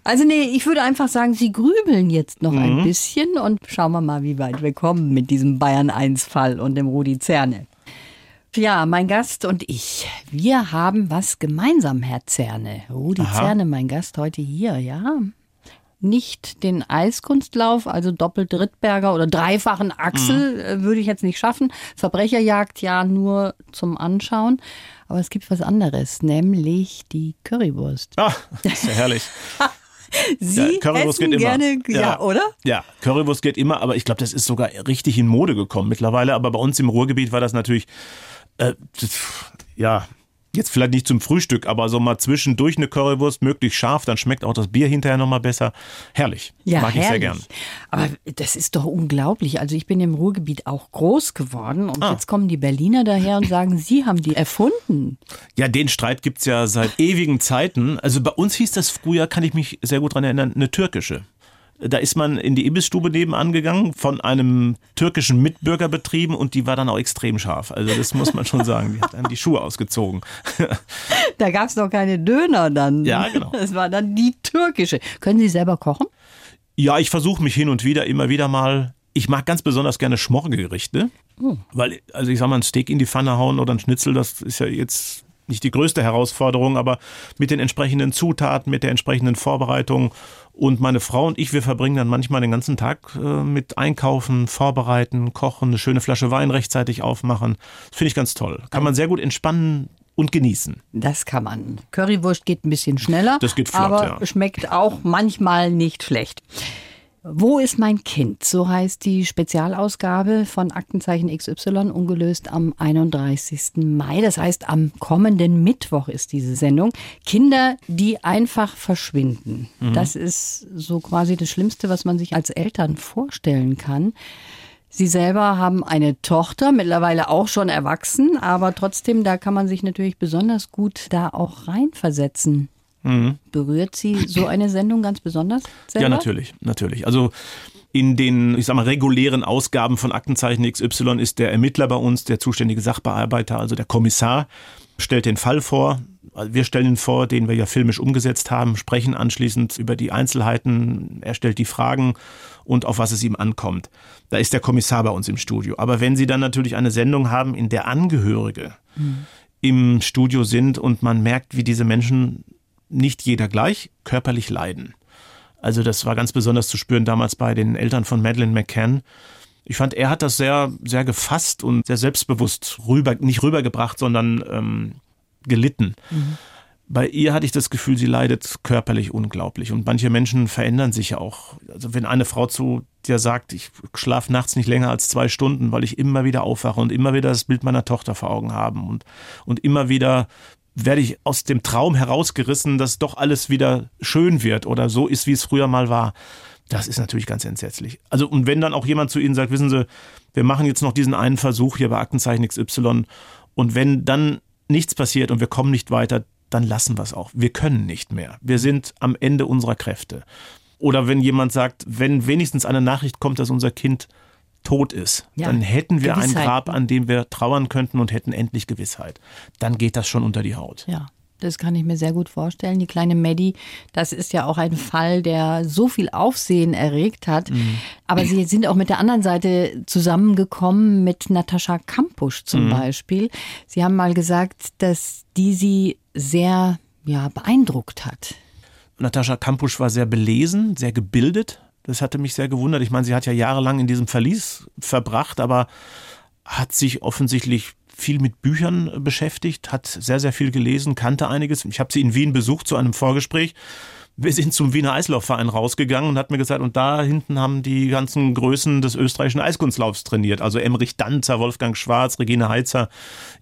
Speaker 2: Also nee, ich würde einfach sagen, Sie grübeln jetzt noch
Speaker 3: Mhm.
Speaker 2: ein bisschen und schauen wir mal, wie weit wir kommen mit diesem Bayern 1 Fall und dem Rudi Zerne. Ja, mein Gast und ich, wir haben was gemeinsam, Herr Zerne. Rudi
Speaker 3: Aha.
Speaker 2: Zerne, mein Gast heute hier, ja. Nicht den Eiskunstlauf, also doppelte Rittberger oder dreifachen Achsel,
Speaker 3: Mhm.
Speaker 2: äh, würde ich jetzt nicht schaffen. Verbrecherjagd ja nur zum Anschauen. Aber es gibt was anderes, nämlich die Currywurst.
Speaker 3: ah, ist ja herrlich.
Speaker 2: Sie
Speaker 3: Ja, Currywurst
Speaker 2: essen
Speaker 3: geht immer.
Speaker 2: gerne, ja, oder?
Speaker 3: Ja, Currywurst geht immer, aber ich glaube, das ist sogar richtig in Mode gekommen mittlerweile. Aber bei uns im Ruhrgebiet war das natürlich, äh, ja, jetzt vielleicht nicht zum Frühstück, aber so mal zwischendurch eine Currywurst, möglichst scharf, dann schmeckt auch das Bier hinterher nochmal besser. Herrlich.
Speaker 2: Ja,
Speaker 3: Mag ich sehr
Speaker 2: herrlich.
Speaker 3: gern.
Speaker 2: Aber das ist doch unglaublich. Also ich bin im Ruhrgebiet auch groß geworden und
Speaker 3: Ah.
Speaker 2: jetzt kommen die Berliner daher und sagen, sie haben die erfunden.
Speaker 3: Ja, den Streit gibt's ja seit ewigen Zeiten. Also bei uns hieß das früher, kann ich mich sehr gut dran erinnern, eine türkische. Da ist man in die Imbissstube nebenan gegangen, von einem türkischen Mitbürger betrieben und die war dann auch extrem scharf. Also das muss man schon sagen. Die hat dann die Schuhe ausgezogen.
Speaker 2: Da gab es noch keine Döner dann.
Speaker 3: Ja, genau.
Speaker 2: Das war dann die türkische. Können Sie selber kochen?
Speaker 3: Ja, ich versuche mich hin und wieder, immer wieder mal. Ich mag ganz besonders gerne Schmorgerichte. Weil, also ich sag mal, ein Steak in die Pfanne hauen oder ein Schnitzel, das ist ja jetzt nicht die größte Herausforderung, aber mit den entsprechenden Zutaten, mit der entsprechenden Vorbereitung. Und meine Frau und ich, wir verbringen dann manchmal den ganzen Tag äh, mit Einkaufen, Vorbereiten, Kochen, eine schöne Flasche Wein rechtzeitig aufmachen. Das finde ich ganz toll. Kann man sehr gut entspannen und genießen.
Speaker 2: Das kann man. Currywurst geht ein bisschen schneller.
Speaker 3: Das geht flott,
Speaker 2: aber
Speaker 3: ja.
Speaker 2: schmeckt auch manchmal nicht schlecht. Wo ist mein Kind? So heißt die Spezialausgabe von Aktenzeichen XY ungelöst am 31. Mai. Das heißt, am kommenden Mittwoch ist diese Sendung. Kinder, die einfach verschwinden. Das ist so quasi das Schlimmste, was man sich als Eltern vorstellen kann. Sie selber haben eine Tochter, mittlerweile auch schon erwachsen, aber trotzdem, da kann man sich natürlich besonders gut da auch reinversetzen. Berührt Sie so eine Sendung ganz besonders? Selber?
Speaker 3: Ja, natürlich, natürlich. Also in den, ich sag mal, regulären Ausgaben von Aktenzeichen XY ist der Ermittler bei uns, der zuständige Sachbearbeiter, also der Kommissar, stellt den Fall vor. Wir stellen ihn vor, den wir ja filmisch umgesetzt haben, sprechen anschließend über die Einzelheiten, er stellt die Fragen und auf was es ihm ankommt. Da ist der Kommissar bei uns im Studio. Aber wenn Sie dann natürlich eine Sendung haben, in der Angehörige im Studio sind und man merkt, wie diese Menschen nicht jeder gleich körperlich leiden. Also das war ganz besonders zu spüren damals bei den Eltern von Madeleine McCann. Ich fand, er hat das sehr, sehr gefasst und sehr selbstbewusst rüber, nicht rübergebracht, sondern ähm, gelitten. Bei ihr hatte ich das Gefühl, sie leidet körperlich unglaublich. Und manche Menschen verändern sich ja auch. Also wenn eine Frau zu dir sagt, ich schlafe nachts nicht länger als zwei Stunden, weil ich immer wieder aufwache und immer wieder das Bild meiner Tochter vor Augen habe und, und immer wieder werde ich aus dem Traum herausgerissen, dass doch alles wieder schön wird oder so ist, wie es früher mal war. Das ist natürlich ganz entsetzlich. Also, und wenn dann auch jemand zu Ihnen sagt, wissen Sie, wir machen jetzt noch diesen einen Versuch hier bei Aktenzeichen XY und wenn dann nichts passiert und wir kommen nicht weiter, dann lassen wir es auch. Wir können nicht mehr. Wir sind am Ende unserer Kräfte. Oder wenn jemand sagt, wenn wenigstens eine Nachricht kommt, dass unser Kind tot ist,
Speaker 2: Ja,
Speaker 3: dann hätten wir ein
Speaker 2: Gewissheit.
Speaker 3: Grab, an dem wir trauern könnten und hätten endlich Gewissheit. Dann geht das schon unter die Haut.
Speaker 2: Ja, das kann ich mir sehr gut vorstellen. Die kleine Maddie, das ist ja auch ein Fall, der so viel Aufsehen erregt hat. Aber Sie sind auch mit der anderen Seite zusammengekommen, mit Natascha Kampusch zum Beispiel. Sie haben mal gesagt, dass die Sie sehr ja, beeindruckt hat.
Speaker 3: Natascha Kampusch war sehr belesen, sehr gebildet. Das hatte mich sehr gewundert. Ich meine, sie hat ja jahrelang in diesem Verlies verbracht, aber hat sich offensichtlich viel mit Büchern beschäftigt, hat sehr, sehr viel gelesen, kannte einiges. Ich habe sie in Wien besucht zu einem Vorgespräch. Wir sind zum Wiener Eislaufverein rausgegangen und hat mir gesagt, und da hinten haben die ganzen Größen des österreichischen Eiskunstlaufs trainiert. Also Emmerich Danzer, Wolfgang Schwarz, Regine Heitzer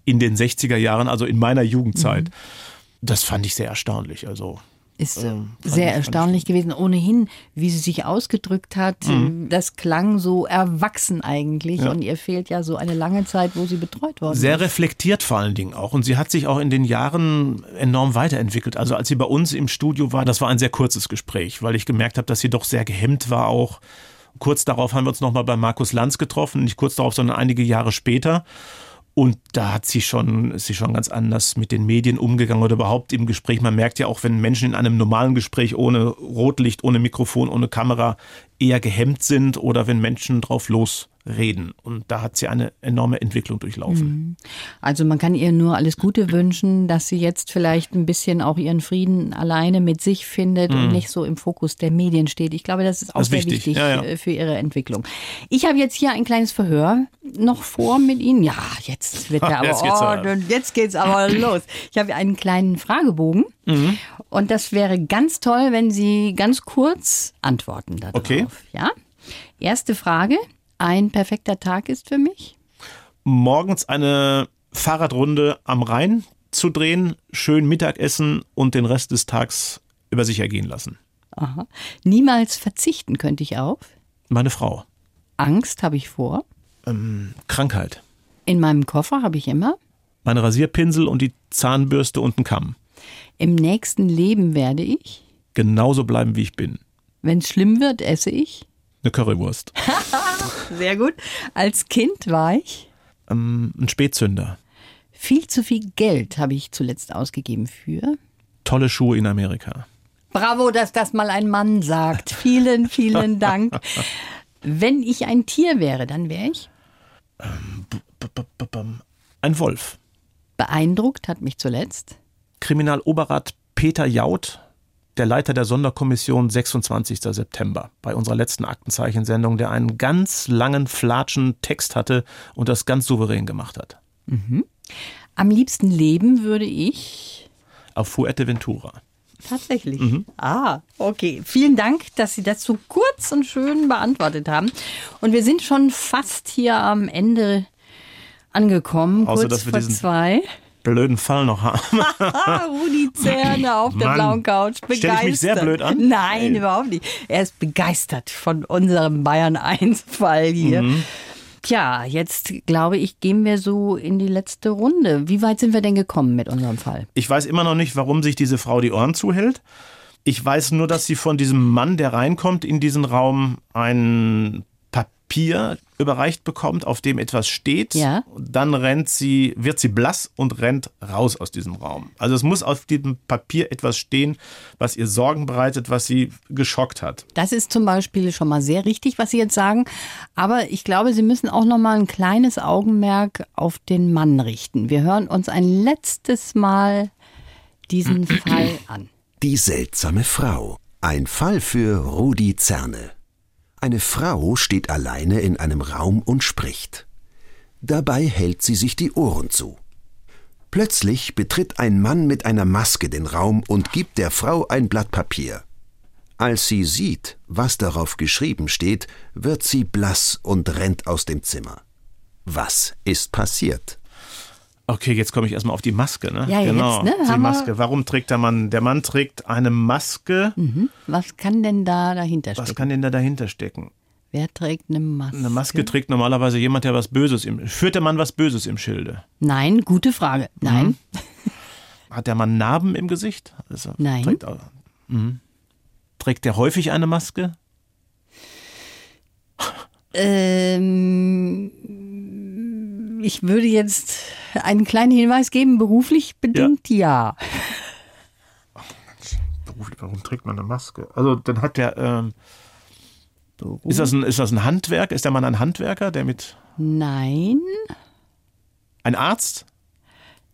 Speaker 3: in den 60er Jahren, also in meiner Jugendzeit. Das fand ich sehr erstaunlich. Also
Speaker 2: Ist äh,
Speaker 3: Ähm,
Speaker 2: sehr erstaunlich gewesen. Ohnehin, wie sie sich ausgedrückt hat,
Speaker 3: Mhm.
Speaker 2: das klang so erwachsen eigentlich. Und ihr fehlt ja so eine lange Zeit, wo sie betreut worden
Speaker 3: Sehr
Speaker 2: ist.
Speaker 3: reflektiert vor allen Dingen auch. Und sie hat sich auch in den Jahren enorm weiterentwickelt. Also als sie bei uns im Studio war, das war ein sehr kurzes Gespräch, weil ich gemerkt habe, dass sie doch sehr gehemmt war auch. Kurz darauf haben wir uns nochmal bei Markus Lanz getroffen, nicht kurz darauf, sondern einige Jahre später. Und da hat sie schon, ist sie schon ganz anders mit den Medien umgegangen oder überhaupt im Gespräch. Man merkt ja auch, wenn Menschen in einem normalen Gespräch ohne Rotlicht, ohne Mikrofon, ohne Kamera eher gehemmt sind oder wenn Menschen drauf losreden. Und da hat sie eine enorme Entwicklung durchlaufen.
Speaker 2: Also man kann ihr nur alles Gute wünschen, dass sie jetzt vielleicht ein bisschen auch ihren Frieden alleine mit sich findet und nicht so im Fokus der Medien steht. Ich glaube, das ist auch
Speaker 3: Mhm. Das ist
Speaker 2: sehr
Speaker 3: wichtig.
Speaker 2: wichtig
Speaker 3: Ja, ja.
Speaker 2: äh, für ihre Entwicklung. Ich habe jetzt hier ein kleines Verhör noch vor mit Ihnen. Ja, jetzt wird ja aber
Speaker 3: Jetzt geht's aber.
Speaker 2: ordentlich- jetzt geht's aber los. Ich habe hier einen kleinen Fragebogen
Speaker 3: Mhm.
Speaker 2: und das wäre ganz toll, wenn Sie ganz kurz antworten darauf.
Speaker 3: Okay.
Speaker 2: Ja. Erste Frage: Ein perfekter Tag ist für mich.
Speaker 3: Morgens eine Fahrradrunde am Rhein zu drehen, schön Mittagessen und den Rest des Tags über sich ergehen lassen.
Speaker 2: Aha. Niemals verzichten könnte ich auf.
Speaker 3: Meine Frau.
Speaker 2: Angst habe ich vor.
Speaker 3: Ähm, Krankheit.
Speaker 2: In meinem Koffer habe ich immer.
Speaker 3: Meine Rasierpinsel und die Zahnbürste und ein Kamm.
Speaker 2: Im nächsten Leben werde ich.
Speaker 3: Genauso bleiben, wie ich bin.
Speaker 2: Wenn es schlimm wird, esse ich.
Speaker 3: Eine Currywurst.
Speaker 2: Sehr gut. Als Kind war ich.
Speaker 3: Ähm, ein Spätzünder.
Speaker 2: Viel zu viel Geld habe ich zuletzt ausgegeben für.
Speaker 3: Tolle Schuhe in Amerika.
Speaker 2: Bravo, dass das mal ein Mann sagt. Vielen, vielen Dank. Wenn ich ein Tier wäre, dann wäre ich.
Speaker 3: Ein Wolf.
Speaker 2: Beeindruckt hat mich zuletzt.
Speaker 3: Kriminaloberrat Peter Jaut, der Leiter der Sonderkommission 26. September, bei unserer letzten Aktenzeichensendung, der einen ganz langen, flatschen Text hatte und das ganz souverän gemacht hat.
Speaker 2: Am liebsten leben würde ich.
Speaker 3: Auf Fuerteventura.
Speaker 2: Tatsächlich. Ah, okay. Vielen Dank, dass Sie das so kurz und schön beantwortet haben. Und wir sind schon fast hier am Ende angekommen,
Speaker 3: Außer,
Speaker 2: kurz
Speaker 3: dass wir
Speaker 2: vor
Speaker 3: diesen-
Speaker 2: zwei.
Speaker 3: Blöden Fall noch haben.
Speaker 2: Rudi Zerne auf der
Speaker 3: Mann.
Speaker 2: blauen Couch. Begeistert.
Speaker 3: Stell ich mich sehr blöd an?
Speaker 2: Nein,
Speaker 3: Ey.
Speaker 2: überhaupt nicht. Er ist begeistert von unserem Bayern 1 Fall hier.
Speaker 3: Mhm.
Speaker 2: Tja, jetzt glaube ich, gehen wir so in die letzte Runde. Wie weit sind wir denn gekommen mit unserem Fall?
Speaker 3: Ich weiß immer noch nicht, warum sich diese Frau die Ohren zuhält. Ich weiß nur, dass sie von diesem Mann, der reinkommt in diesen Raum, ein Papier überreicht bekommt, auf dem etwas steht.
Speaker 2: Ja.
Speaker 3: Dann rennt sie, wird sie blass und rennt raus aus diesem Raum. Also es muss auf diesem Papier etwas stehen, was ihr Sorgen bereitet, was sie geschockt hat.
Speaker 2: Das ist zum Beispiel schon mal sehr richtig, was Sie jetzt sagen. Aber ich glaube, Sie müssen auch noch mal ein kleines Augenmerk auf den Mann richten. Wir hören uns ein letztes Mal diesen Fall an.
Speaker 4: Die seltsame Frau. Ein Fall für Rudi Zerne. Eine Frau steht alleine in einem Raum und spricht. Dabei hält sie sich die Ohren zu. Plötzlich betritt ein Mann mit einer Maske den Raum und gibt der Frau ein Blatt Papier. Als sie sieht, was darauf geschrieben steht, wird sie blass und rennt aus dem Zimmer. Was ist passiert?
Speaker 3: Okay, jetzt komme ich erstmal auf die Maske. Ne?
Speaker 2: Ja, jetzt,
Speaker 3: genau,
Speaker 2: ne?
Speaker 3: die Maske. Warum trägt der Mann? Der Mann trägt eine Maske.
Speaker 2: Was kann denn da dahinter
Speaker 3: Was
Speaker 2: stecken?
Speaker 3: kann denn da dahinter stecken?
Speaker 2: Wer trägt eine Maske?
Speaker 3: Eine Maske trägt normalerweise jemand, der was Böses im Führt der Mann was Böses im Schilde?
Speaker 2: Nein, gute Frage. Nein.
Speaker 3: Hat der Mann Narben im Gesicht? Also,
Speaker 2: Nein.
Speaker 3: Trägt, mhm. trägt der häufig eine Maske?
Speaker 2: Ähm, ich würde jetzt einen kleinen Hinweis geben. Beruflich bedingt ja.
Speaker 3: Beruflich, warum trägt man eine Maske? Also dann hat der. Ähm, ist, das ein, ist das ein Handwerk? Ist der Mann ein Handwerker, der mit.
Speaker 2: Nein.
Speaker 3: Ein Arzt?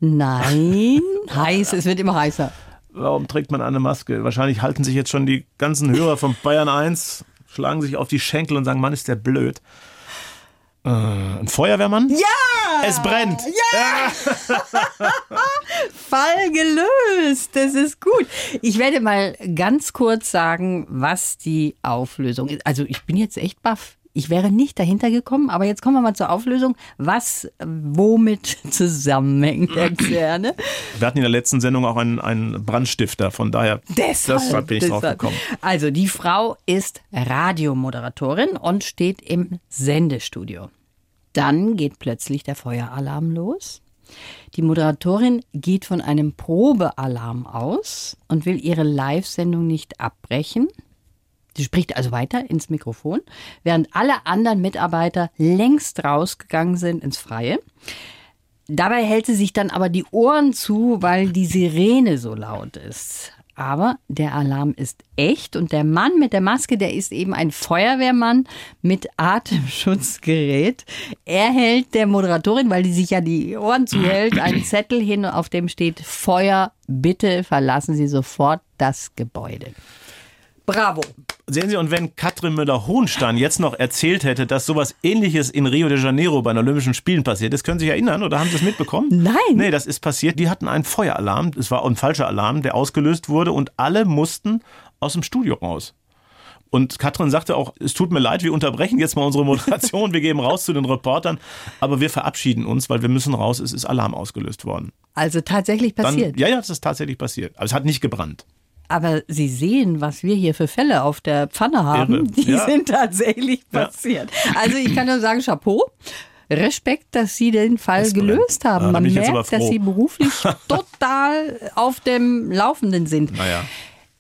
Speaker 2: Nein. Heiß, es wird immer heißer.
Speaker 3: Warum trägt man eine Maske? Wahrscheinlich halten sich jetzt schon die ganzen Hörer von Bayern 1, schlagen sich auf die Schenkel und sagen, Mann, ist der blöd. Äh, ein Feuerwehrmann? Ja! Es brennt!
Speaker 2: Fall gelöst. Das ist gut. Ich werde mal ganz kurz sagen, was die Auflösung ist. Also ich bin jetzt echt baff. Ich wäre nicht dahinter gekommen, aber jetzt kommen wir mal zur Auflösung, was womit zusammenhängt, Herr Zerne.
Speaker 3: Wir hatten in der letzten Sendung auch einen, einen Brandstifter, von daher deshalb bin ich drauf
Speaker 2: deshalb.
Speaker 3: gekommen.
Speaker 2: Also die Frau ist Radiomoderatorin und steht im Sendestudio. Dann geht plötzlich der Feueralarm los. Die Moderatorin geht von einem Probealarm aus und will ihre Live-Sendung nicht abbrechen. Sie spricht also weiter ins Mikrofon, während alle anderen Mitarbeiter längst rausgegangen sind ins Freie. Dabei hält sie sich dann aber die Ohren zu, weil die Sirene so laut ist. Aber der Alarm ist echt und der Mann mit der Maske, der ist eben ein Feuerwehrmann mit Atemschutzgerät. Er hält der Moderatorin, weil die sich ja die Ohren zuhält, einen Zettel hin, auf dem steht Feuer, bitte verlassen Sie sofort das Gebäude. Bravo.
Speaker 3: Sehen Sie, und wenn Katrin Müller-Hohenstein jetzt noch erzählt hätte, dass sowas ähnliches in Rio de Janeiro bei den Olympischen Spielen passiert ist, können Sie sich erinnern oder haben Sie es mitbekommen?
Speaker 2: Nein.
Speaker 3: Nee, das ist passiert. Die hatten einen Feueralarm, es war ein falscher Alarm, der ausgelöst wurde und alle mussten aus dem Studio raus. Und Katrin sagte auch, es tut mir leid, wir unterbrechen jetzt mal unsere Moderation, wir geben raus zu den Reportern, aber wir verabschieden uns, weil wir müssen raus, es ist Alarm ausgelöst worden.
Speaker 2: Also tatsächlich
Speaker 3: Dann,
Speaker 2: passiert.
Speaker 3: ja, ja, das ist tatsächlich passiert. Aber es hat nicht gebrannt.
Speaker 2: Aber Sie sehen, was wir hier für Fälle auf der Pfanne haben.
Speaker 3: Irre.
Speaker 2: Die
Speaker 3: Ja.
Speaker 2: sind tatsächlich
Speaker 3: Ja.
Speaker 2: passiert. Also ich kann nur sagen, Chapeau. Respekt, dass Sie den Fall gelöst haben.
Speaker 3: Ja, da
Speaker 2: Man merkt, dass. Sie beruflich total auf dem Laufenden sind.
Speaker 3: Naja.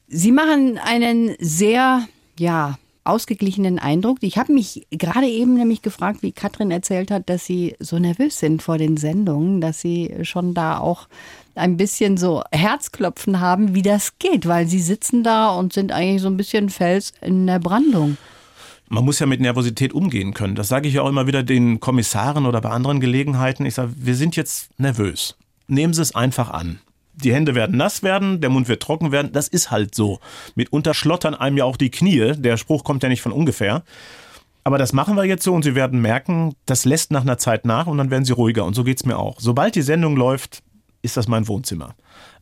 Speaker 2: Sie machen einen sehr ja, ausgeglichenen Eindruck. Ich habe mich gerade eben nämlich gefragt, wie Katrin erzählt hat, dass sie so nervös sind vor den Sendungen, dass sie schon da auch ein bisschen so Herzklopfen haben, wie das geht, weil sie sitzen da und sind eigentlich so ein bisschen Fels in der Brandung.
Speaker 3: Man muss ja mit Nervosität umgehen können. Das sage ich ja auch immer wieder den Kommissaren oder bei anderen Gelegenheiten. Ich sage, wir sind jetzt nervös. Nehmen Sie es einfach an. Die Hände werden nass werden, der Mund wird trocken werden. Das ist halt so. Mitunter schlottern einem ja auch die Knie. Der Spruch kommt ja nicht von ungefähr. Aber das machen wir jetzt so und Sie werden merken, das lässt nach einer Zeit nach und dann werden Sie ruhiger. Und so geht es mir auch. Sobald die Sendung läuft, ist das mein Wohnzimmer.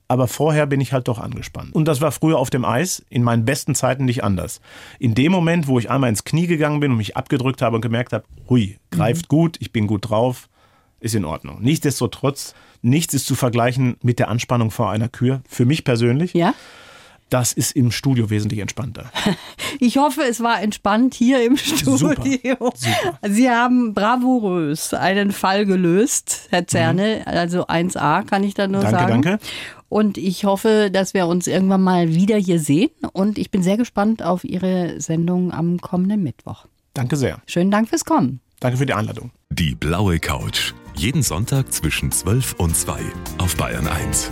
Speaker 3: Aber vorher bin ich halt doch angespannt. Und das war früher auf dem Eis in meinen besten Zeiten nicht anders. In dem Moment, wo ich einmal ins Knie gegangen bin und mich abgedrückt habe und gemerkt habe, hui, greift mhm. gut, ich bin gut drauf, ist in Ordnung. Nichtsdestotrotz, nichts ist zu vergleichen mit der Anspannung vor einer Kür. Für mich persönlich.
Speaker 2: Ja.
Speaker 3: Das ist im Studio wesentlich entspannter.
Speaker 2: Ich hoffe, es war entspannt hier im Studio.
Speaker 3: Super, super.
Speaker 2: Sie haben bravourös einen Fall gelöst, Herr Zerne. Mhm. Also 1a kann ich da nur
Speaker 3: danke,
Speaker 2: sagen.
Speaker 3: Danke.
Speaker 2: Und ich hoffe, dass wir uns irgendwann mal wieder hier sehen. Und ich bin sehr gespannt auf Ihre Sendung am kommenden Mittwoch.
Speaker 3: Danke sehr.
Speaker 2: Schönen Dank fürs Kommen.
Speaker 3: Danke für die Einladung.
Speaker 1: Die blaue Couch. Jeden Sonntag zwischen 12 und 2 auf Bayern 1.